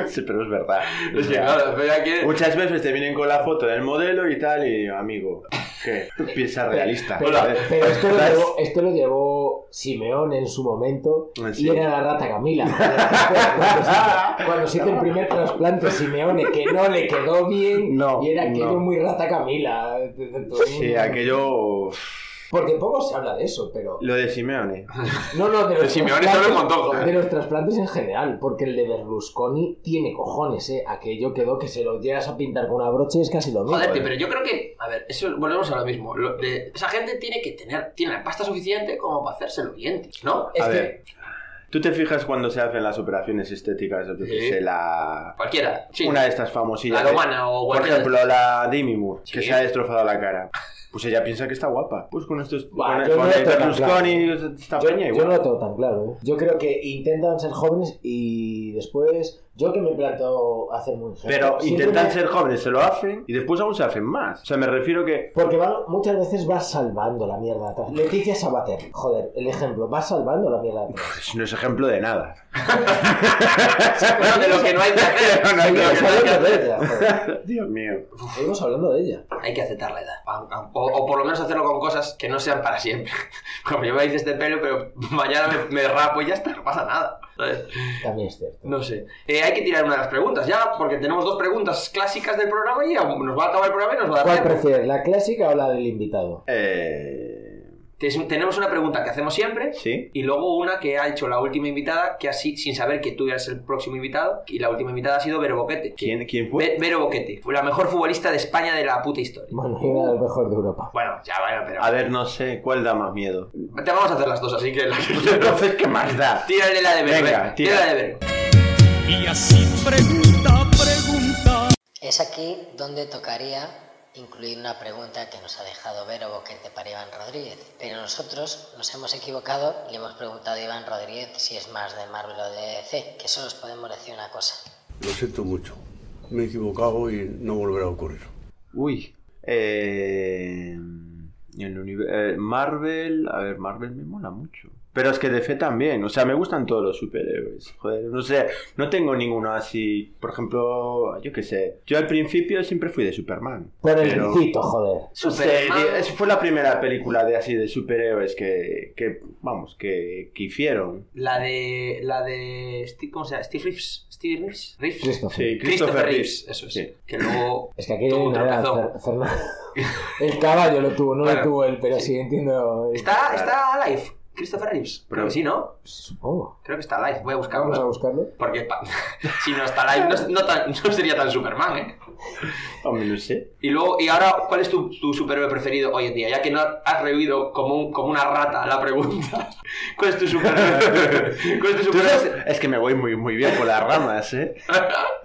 sí, pero es verdad. Es que, O sea, claro, pero aquí... Muchas veces te vienen con la foto del modelo y tal, y amigo, ¿Qué? Tú piensas realista. Pero, esto, lo llevó, esto lo llevó Simeón en su momento Ah, sí. y era la rata Camila. Cuando se- Cuando se hizo el primer trasplante Simeone, que no le quedó bien No, y era aquello no. muy rata Camila. Sí, aquello... Porque poco se habla de eso, pero... Lo de Simeone. No, no, de los, De Simeone sabe un montón, joder. de los trasplantes en general, porque el de Berlusconi tiene cojones, ¿eh? Aquello quedó que se lo llegas a pintar con una brocha y es casi lo mismo. Joder, ¿eh? pero yo creo que, a ver, eso volvemos a lo mismo. Lo de- esa gente tiene que tener, tiene la pasta suficiente como para hacérselo bien, tío, ¿no? Es A que- ver, ¿tú te fijas cuando se hacen las operaciones estéticas? Yo Sí. sé, la... Cualquiera, sí. Una de estas famosillas. La de- romana o Por cualquiera de ejemplo, la Demi Moore, que se ha destrozado la cara. Pues ella piensa que está guapa. Pues con estos. Con, con no esta Yo, peña yo no lo tengo tan claro, ¿eh? Yo creo que intentan ser jóvenes y después. Yo que me planteo hacer muy. Pero siempre intentan me- ser jóvenes, se lo hacen y después aún se hacen más. O sea, me refiero que. Porque va- muchas veces vas salvando la mierda atrás. Leticia Sabater, joder, el ejemplo, vas salvando la mierda atrás. Pues no es ejemplo de nada. Bueno, de lo que no hay que hacer. No hay que de lo que no hay que hablando de hacer. ella, joder. Dios mío. Seguimos hablando de ella. Hay que aceptar la edad. O, o por lo menos hacerlo con cosas que no sean para siempre. Como yo me hice este pelo, pero mañana me, me rapo y ya está, no pasa nada. ¿sabes? También es cierto. No sé. Eh, hay que tirar una de las preguntas ya, porque tenemos dos preguntas clásicas del programa y nos va a acabar el programa y nos va a dar ¿Cuál prefieres, la clásica o la del invitado? Eh. Tenemos una pregunta que hacemos siempre Sí. y luego una que ha hecho la última invitada, que así, sin saber que tú eras el próximo invitado, y la última invitada ha sido Vero Boquete. ¿Quién, quién fue? Ve- Vero Boquete, fue la mejor futbolista de España de la puta historia. Bueno, era el mejor de Europa. Bueno, ya bueno, pero... A ver, no sé cuál da más miedo. Te vamos a hacer las dos, así que... La... Entonces, ¿qué más da? Tírale la de Vero. Venga, venga, tira. tírale la de Vero. Y así pregunta, pregunta. Es aquí donde tocaría incluir una pregunta que nos ha dejado Vero Boquete para Iván Rodríguez. Pero nosotros nos hemos equivocado y le hemos preguntado a Iván Rodríguez si es más de Marvel o de DC, que solo os podemos decir una cosa. Lo siento mucho. Me he equivocado y no volverá a ocurrir. Uy. Eh. en el eh, Marvel. A ver, Marvel me mola mucho. Pero es que DC también. O sea, me gustan todos los superhéroes. Joder, no sé. No tengo ninguno así. Por ejemplo, yo qué sé. Yo al principio siempre fui de Superman. Por el Pero- grito, joder. No sé, fue la primera película de así de superhéroes que, que vamos, que, que hicieron. La de... La de... Steve- ¿Cómo se llama? Steve Reeves. Steve Reeves. Reeves. Christopher. Sí, Christopher Reeves, eso es. Sí. Que luego... Es que aquí Tuvo un. El caballo lo tuvo, no Bueno, lo tuvo él, pero sí, entiendo. ¿Está, está alive? Christopher Reeves. Creo Pero- que sí, ¿no? Supongo. Creo que está alive. Voy a Vamos a buscarlo. buscarlo. Porque pa- si no está alive, no, no tan- no sería tan Superman, ¿eh? Hombre, no sé. Y luego, y ahora, ¿cuál es tu, tu superhéroe preferido hoy en día? Ya que no has rehuido como, un- como una rata la pregunta. ¿Cuál es tu superhéroe? ¿Cuál es tu superhéroe? sabes- es que me voy muy, muy bien por las ramas, ¿eh?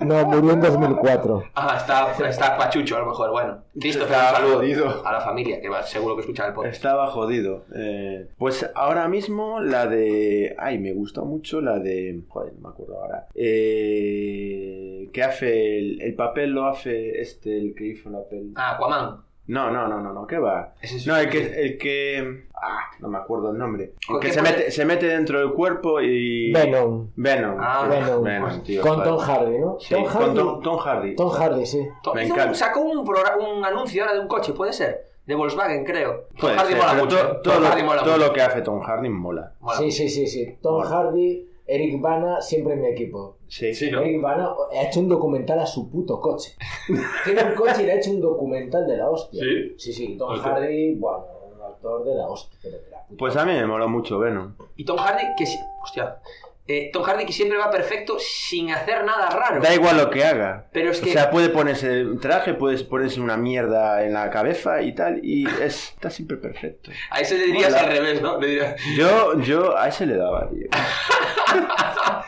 No, murió en 2004. Ah, está, está pachucho a lo mejor. Bueno, Está un saludo jodido. a la familia, que va, seguro que escucha el podcast. Estaba jodido. Eh, pues ahora mismo la de... Ay, me gustó mucho la de... Joder, no me acuerdo ahora. Eh, que hace... El, el papel lo hace este, el que hizo la peli. Ah, Aquaman. No, no, no, no, no, ¿qué va? No, el que... El que ah, no me acuerdo el nombre. El ¿Con que se mete, se mete dentro del cuerpo y... Venom. Venom. Ah, Venom. Venom, tío. Con. Tom Hardy, ¿no? Sí, Tom con Hardy. Tom, Tom Hardy. Tom Hardy, sí. Me encanta. sacó un, un anuncio ahora de un coche, ¿puede ser? De Volkswagen, creo. Tom Puede Hardy ser, mola mucho. todo, Tom todo Hardy lo, mola todo mucho. lo que hace Tom Hardy mola. Mola Sí, sí, sí, sí. Tom Bueno. Hardy, Eric Bana, siempre en mi equipo. Sí, Sí, ¿no? Eric Bana ha hecho un documental a su puto coche. Tiene un coche y le ha hecho un documental de la hostia. Sí. Sí, sí. Tom Hostia. Hardy, bueno, un actor de la hostia. De la puta. Pues a mí me mola mucho Venom. Y Tom Hardy, que si- Hostia. Eh, Tom Hardy que siempre va perfecto sin hacer nada raro. Da igual lo que haga. Pero es que... O sea, puede ponerse un traje, puedes ponerse una mierda en la cabeza y tal, y es, está siempre perfecto. A ese le dirías Mola. al revés, ¿no? Le dirías... Yo, yo a ese le daba, tío.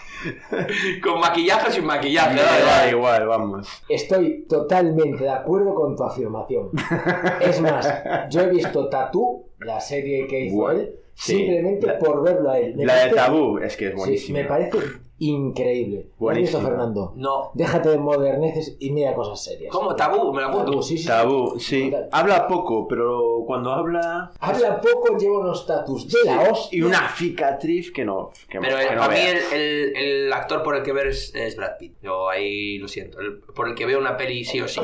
Con maquillaje o sin maquillaje. Me da da igual. igual, vamos. Estoy totalmente de acuerdo con tu afirmación. Es más, yo he visto Tatú, la serie que hizo él, sí. simplemente La- por verlo a él. Me La de Tabú es que es Sí, buenísima. me parece increíble. ¿Lo has visto, Buenísimo. Fernando? No. Déjate de moderneces y mira cosas serias. ¿Cómo? Tabú, me lo apunto. Tabú, sí, sí. Tabú, sí. Habla poco, pero cuando habla... Habla poco, lleva unos tatus de la hostia. Y una cicatriz que no... Que Pero que el- no a mí el, el- el actor por el que ver es, es Brad Pitt. Yo ahí lo siento. El- por el que veo una peli sí o sí.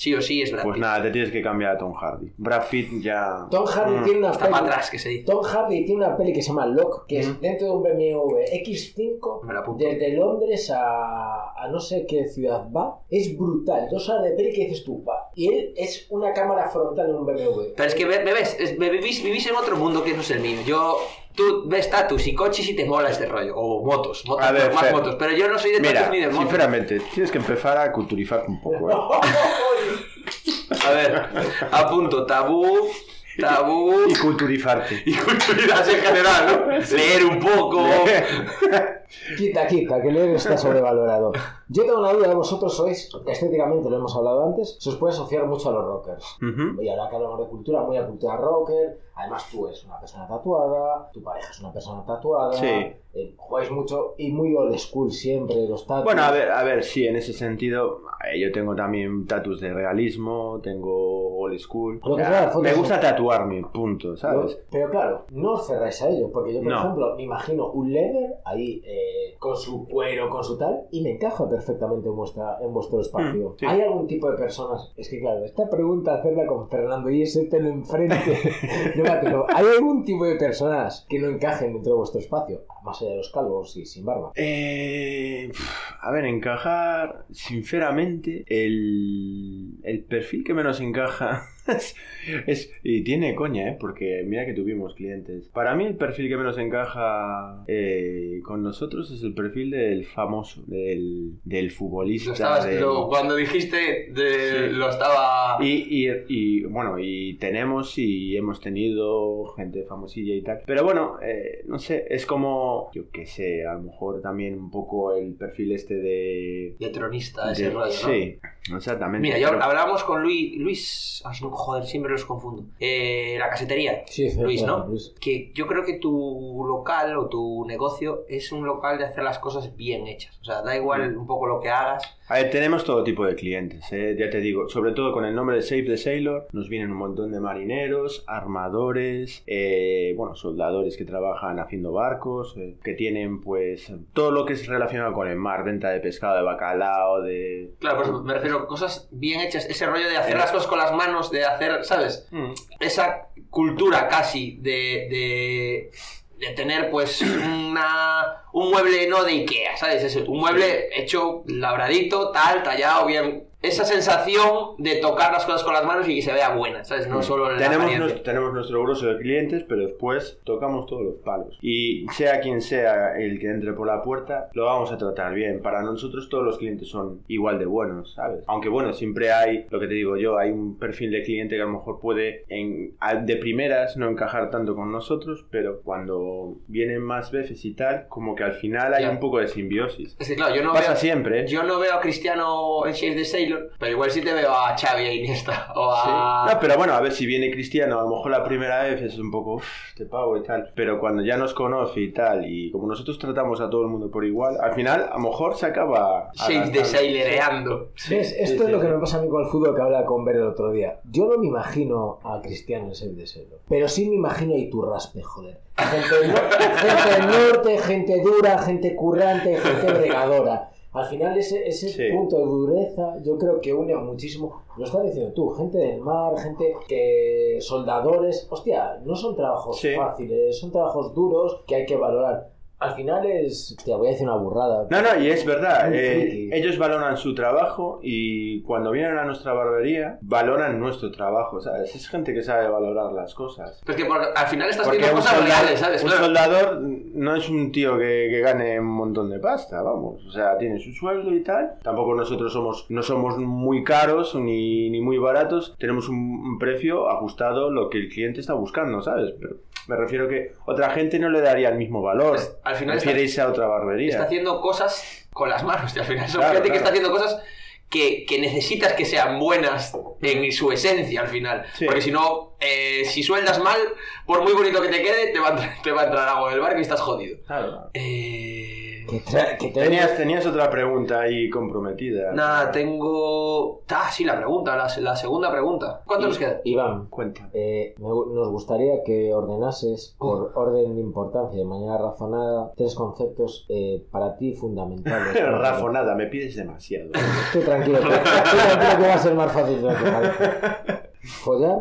Sí o sí es Brad Pues Pitt. nada, te tienes que cambiar a Tom Hardy. Brad Pitt ya... Tom Hardy Mm. tiene una Está peli. para atrás, que se dice. Tom Hardy tiene una peli que se llama Lock, que Mm. es dentro de un BMW X5, Me la apunto. desde Londres a, a no sé qué ciudad va. Es brutal. Dos horas de peli que dices tú, va. Y él es una cámara frontal en un BMW. Pero es que, ve- bebés, es- vivís, vivís en otro mundo que no es el mío. Yo, tú ves tatus y coches y te mola este rollo. O motos, motos A ver, más Fer, motos. Pero yo no soy de tatus ni de motos. sinceramente, tienes que empezar a culturizarte un poco, ¿eh? A ver, apunto, tabú, tabú Y culturizarte. y culturidad en general, ¿no? Leer un poco. Quita, quita, que leer está sobrevalorado. Yo tengo una duda, vosotros sois, estéticamente lo hemos hablado antes, se os puede asociar mucho a los rockers. Ujú. Y ahora que hablamos de cultura, muy a cultura rocker. Además, tú eres una persona tatuada, tu pareja es una persona tatuada. Sí. Eh, jugáis mucho y muy old school siempre, los tatus. Bueno, a ver, a ver, sí, en ese sentido, eh, yo tengo también tatus de realismo, tengo old school. Lo que me son- gusta tatuarme, punto, ¿sabes? Pero claro, no os cerráis a ello, porque yo, por No. ejemplo, me imagino un leather ahí eh, con su cuero, con su tal, y me encaja perfectamente en, vuestra, en vuestro espacio. Mm, sí. ¿Hay algún tipo de personas? Es que claro, esta pregunta hacerla con Fernando y ese pelo enfrente. no. ¿Hay algún tipo de personas que no encajen dentro de vuestro espacio? Más de los calvos y sin barba. Eh, a ver, encajar, sinceramente, el, el perfil que menos encaja es, Y tiene coña, ¿eh? Porque mira que tuvimos clientes. Para mí el perfil que menos encaja eh, con nosotros es el perfil del famoso, del, del futbolista. Lo estabas- del- lo- cuando dijiste, de, Sí. lo estaba... Y, y, y, bueno, y tenemos y hemos tenido gente famosilla y tal. Pero bueno, eh, no sé, es como, yo qué sé, a lo mejor también un poco el perfil este de... De tronista, ese de- rollo, ¿no? Sí, exactamente. Mira, yo pero- hablábamos con Luis, Luis, joder, siempre los confundo. Eh, la casetería, Sí, Luis, ¿no? Luis. Que yo creo que tu local o tu negocio es un local de hacer las cosas bien hechas. O sea, da igual un poco lo que hagas. A ver, tenemos todo tipo de clientes, ¿eh? ya te digo, sobre todo con el nombre de Save the Sailor, nos vienen un montón de marineros, armadores, eh, bueno, soldadores que trabajan haciendo barcos, eh, que tienen pues todo lo que es relacionado con el mar, venta de pescado, de bacalao, de... Claro, pues me refiero a cosas bien hechas. Ese rollo de hacer las cosas con las manos, de hacer, ¿sabes? Mm. esa cultura casi de, de, de tener pues una, un mueble no de Ikea, ¿sabes? Eso, un mueble hecho labradito, tal, tallado, bien. Esa sensación de tocar las cosas con las manos y que se vea buena, ¿sabes? No solo la Mm. tenemos, nos- tenemos nuestro grueso de clientes, pero después tocamos todos los palos. Y sea quien sea el que entre por la puerta, lo vamos a tratar bien. Para nosotros todos los clientes son igual de buenos, ¿sabes? Aunque bueno, siempre hay, lo que te digo yo, hay un perfil de cliente que a lo mejor puede en, de primeras no encajar tanto con nosotros, pero cuando vienen más veces y tal, como que al final hay Ya. un poco de simbiosis. Es que claro, yo no Pasa veo... siempre, ¿eh? Yo no veo a Cristiano en Shades de Sailor, pero igual sí te veo a Xavi e Iniesta o Sí. a... No, pero bueno, a ver si viene Cristiano, a lo mejor la primera vez es un poco, "Uf, te pago y tal, pero cuando ya nos conoce y tal, y como nosotros tratamos a todo el mundo por igual, al final a lo mejor se acaba... Shades de. Sailereando. ¿Ves? Esto sí, es lo sí. que me pasa a mí con el fútbol que hablaba con Ver el otro día. Yo no me imagino a Cristiano en Save the Sailor, pero sí me imagino a Iturraspe, joder. Gente del, gente del norte, gente dura, gente currante, gente bregadora. Al final ese, ese Sí. punto de dureza yo creo que une muchísimo. Lo estás diciendo tú, gente del mar, gente que soldadores. Hostia, no son trabajos Sí. fáciles, son trabajos duros que hay que valorar. Al final es... Hostia, voy a decir una burrada. No, no, y es verdad, eh, ellos valoran su trabajo y cuando vienen a nuestra barbería, valoran nuestro trabajo, ¿sabes? Es gente que sabe valorar las cosas. Pues que por- al final estás Porque viendo un, cosas soldado- reales, ¿sabes? un Claro. soldador no es un tío que, que gane un montón de pasta, vamos. O sea, tiene su sueldo y tal. Tampoco nosotros somos, no somos muy caros ni, ni muy baratos. Tenemos un, un precio ajustado a lo que el cliente está buscando, ¿sabes? Pero me refiero que otra gente no le daría el mismo valor. Es- al final Prefiere irse a otra barbería. está haciendo cosas con las manos. tío. Al final Claro, gente que claro. está haciendo cosas que, que necesitas que sean buenas en su esencia al final. Sí. Porque si no, eh, si sueldas mal, por muy bonito que te quede, te va, a entrar, te va a entrar agua del barco y estás jodido. Claro. Eh, Que, tra- que te Tenías, tenías otra pregunta ahí comprometida. Nada, tengo. Ah, sí, la pregunta, la, la segunda pregunta. ¿Cuánto nos queda? Iván, Cuenta. eh, me nos gustaría que ordenases por orden de importancia de manera razonada tres conceptos eh, para ti fundamentales. Rafonada, me pides demasiado. Estoy tranquilo, tranquilo que va a ser más fácil de lo que parece. Follar,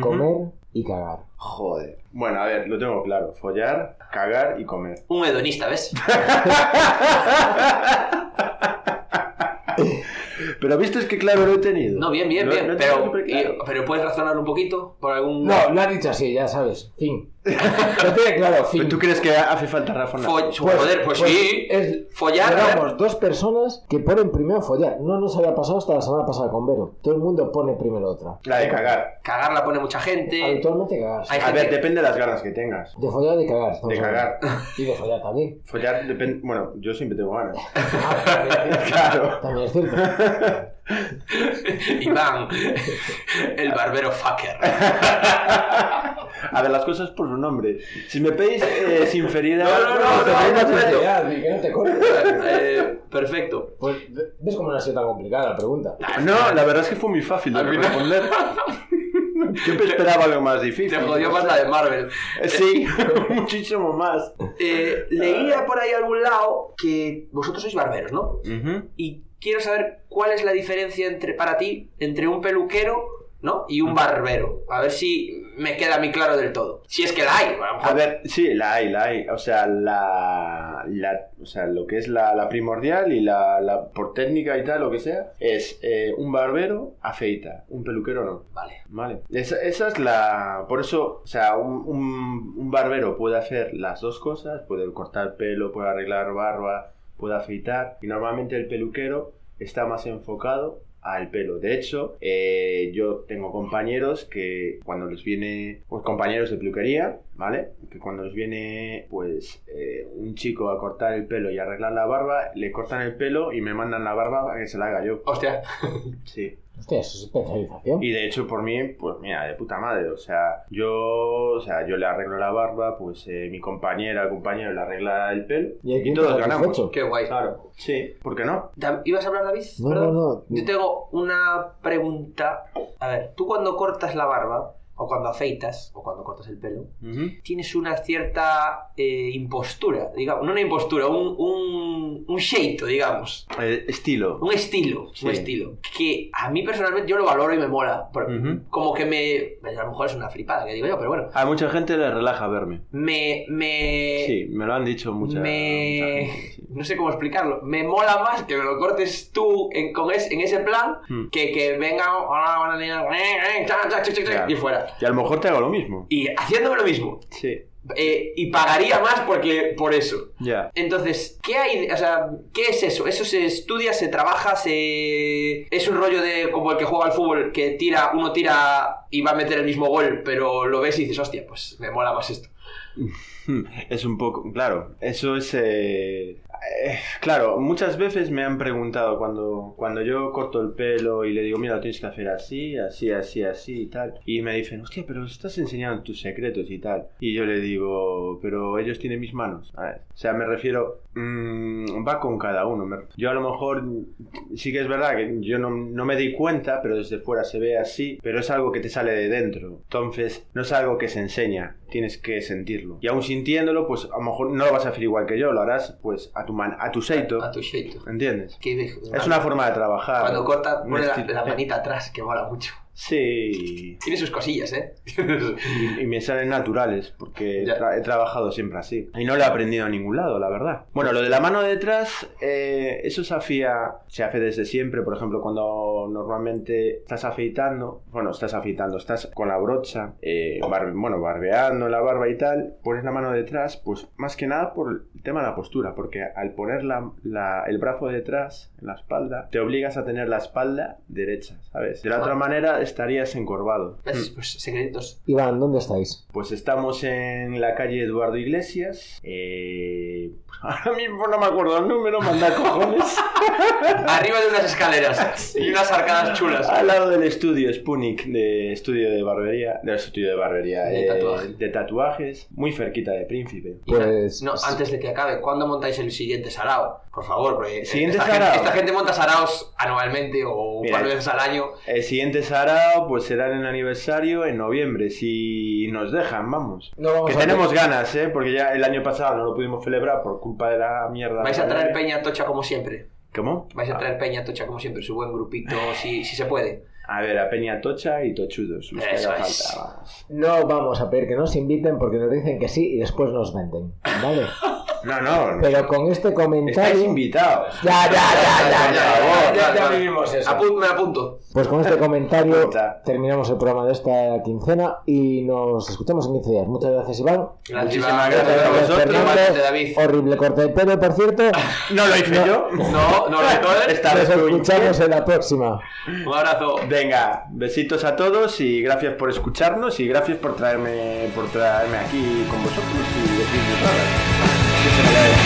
comer y cagar. Joder. Bueno, a ver, lo tengo claro. Follar, cagar y comer. Un hedonista, ¿ves? Pero viste es que claro lo he tenido. No, bien, bien, bien. pero, tenido súper claro. y- pero puedes razonar un poquito por algún. No, lo ha dicho así, ya sabes. Fin. Lo tiene claro, fin. ¿Pero ¿Tú crees que hace falta rafonar? Fo- Pues- joder, pues, pues sí. es- Follar. Éramos dos personas que ponen primero follar. No nos había pasado hasta la semana pasada con Vero. Todo el mundo pone primero otra. La de cagar. Cagar la pone mucha gente. Habitualmente cagar. Hay A gente- ver, depende de las ganas que tengas. De follar y de cagar. De cagar. Y de follar también. Follar depende. Bueno, yo siempre tengo ganas. Ah, también, Claro. también es cierto. Iván, el barbero fucker. A ver, las cosas por su nombre. Si me pedís eh, sinceridad. No, no, no, no, no, no. Eh, perfecto. Pues, ¿ves cómo no ha sido tan complicada la pregunta? No, la verdad es que fue muy fácil de responder. Yo me esperaba algo más difícil. Te jodió más la de Marvel. Eh, Sí, muchísimo más. Eh, leía por ahí a algún lado que vosotros sois barberos, ¿no? Y quiero saber cuál es la diferencia entre, para ti entre un peluquero, ¿no? Y un barbero. A ver si me queda a mí claro del todo. Si es que la hay. a ver, sí, la hay, la hay. O sea, la, la- o sea lo que es la, la primordial y la, la- por técnica y tal, lo que sea, es eh, un barbero afeita, un peluquero no. Vale. Vale. Esa, esa es la... Por eso, o sea, un, un- un barbero puede hacer las dos cosas, puede cortar pelo, puede arreglar barba, puede afeitar, y normalmente el peluquero está más enfocado al pelo. De hecho, eh, yo tengo compañeros que cuando les viene, pues compañeros de peluquería, ¿vale? Que cuando les viene, pues, eh, un chico a cortar el pelo y arreglar la barba, le cortan el pelo y me mandan la barba para que se la haga yo. Hostia. Sí. Hostia, eso es especialización. Y de hecho, por mí, pues mira, de puta madre. O sea, yo, o sea, yo le arreglo la barba, pues eh, mi compañera, compañero le arregla el pelo Y hay y, todos ganamos. Qué guay. Claro, sí, ¿por qué no? ¿Ibas a hablar, David? No, Perdón. no, no. Yo tengo una pregunta. A ver, tú cuando cortas la barba, o cuando afeitas, o cuando cortas el pelo, tienes una cierta eh, impostura, digamos, no una impostura, un, un, un sheito, digamos, Eh, estilo. un estilo, Sí. un estilo, que a mí personalmente yo lo valoro y me mola, por- Ujú. como que me, a lo mejor es una flipada que digo yo, pero bueno, A mucha gente le relaja verme. me, me, Sí, me lo han dicho mucha, me... mucha gente, sí. No sé cómo explicarlo. Me mola más que me lo cortes tú en, con es- en ese plan Hmm. que, que venga y fuera. Y a lo mejor te hago lo mismo. Y haciéndome lo mismo. Sí, Eh, y pagaría más porque por eso. ya. Entonces, ¿qué hay? O sea, ¿qué es eso? ¿Eso se estudia, se trabaja, se... Es un rollo de como el que juega al fútbol, que tira, uno tira y va a meter el mismo gol, pero lo ves y dices, hostia, pues me mola más esto. Es un poco, claro, eso es... eh, eh, claro, muchas veces me han preguntado cuando, cuando yo corto el pelo y le digo, mira, lo tienes que hacer así, así, así, así y tal. Y me dicen, hostia, pero estás enseñando tus secretos y tal. Y yo le digo, pero ellos tienen mis manos. O sea, me refiero, mm, va con cada uno. Yo a lo mejor, sí que es verdad que yo no, no me di cuenta, pero desde fuera se ve así, pero es algo que te sale de dentro. Entonces, no es algo que se enseña, tienes que sentirlo. Y aún sintiéndolo, pues a lo mejor no lo vas a hacer igual que yo, lo harás pues a tu man, a tu seito. A tu sheito. ¿Entiendes? Que- Es una forma de trabajar. Cuando corta, un pone la, la manita atrás, que mola mucho. Sí. Tiene sus cosillas, ¿eh? Y, y me salen naturales, porque he, Ya. tra- he trabajado siempre así. Y no lo he aprendido en ningún lado, la verdad. Bueno, lo de la mano detrás, eh, eso se hace desde siempre. Por ejemplo, cuando normalmente estás afeitando, bueno, estás afeitando, estás con la brocha, eh, bueno, barbeando la barba y tal, pones la mano detrás, pues más que nada por el tema de la postura, porque al poner la- la- el brazo detrás, en la espalda, te obligas a tener la espalda derecha, ¿sabes? De la otra manera estarías encorvado. ¿Ves? Pues secretos. Iván, ¿dónde estáis? Pues estamos en la calle Eduardo Iglesias. Eh, ahora mismo no me acuerdo el número, manda cojones. arriba de unas escaleras y unas arcadas chulas. Al lado del estudio Spunik, de estudio de barbería, de estudio de barbería, De eh, tatuaje. de tatuajes, muy cerquita de Príncipe. Pues. No, antes de que acabe, ¿cuándo montáis el siguiente sarao? Por favor, porque ¿Siguiente esta, sarao? gente, esta gente monta saraos anualmente o un par de veces al año. El siguiente Sarao pues será en el aniversario en noviembre, si nos dejan, vamos. No vamos que a tenemos ver. ganas, ¿eh? Porque ya el año pasado no lo pudimos celebrar por culpa de la mierda. ¿Vais a traer peña tocha como siempre? ¿Cómo? ¿Vais a traer peña tocha como siempre? Su buen grupito, si, si se puede. A ver, a Peña Tocha y Tochudos, los que Eso haga es. falta, vamos. No vamos a pedir que nos inviten porque nos dicen que sí y después nos venden. ¿Vale? No, no, Pero con este estáis comentario. invitados. Ya, ya, ya, ya, ya, ya, ya, vivimos eso. Me apunto. Pues con este comentario terminamos el programa de esta quincena y nos escuchamos en 15 días. Muchas gracias, Iván. Muchísimas Iván. gracias a vosotros. David. Horrible corte de pelo, por cierto. No lo hice yo. No, no lo. Esta Nos escuchamos en la próxima. Un abrazo. Venga, besitos a todos y gracias por escucharnos y gracias por traerme por traerme aquí con vosotros y decirme cosas. Que se me vaya.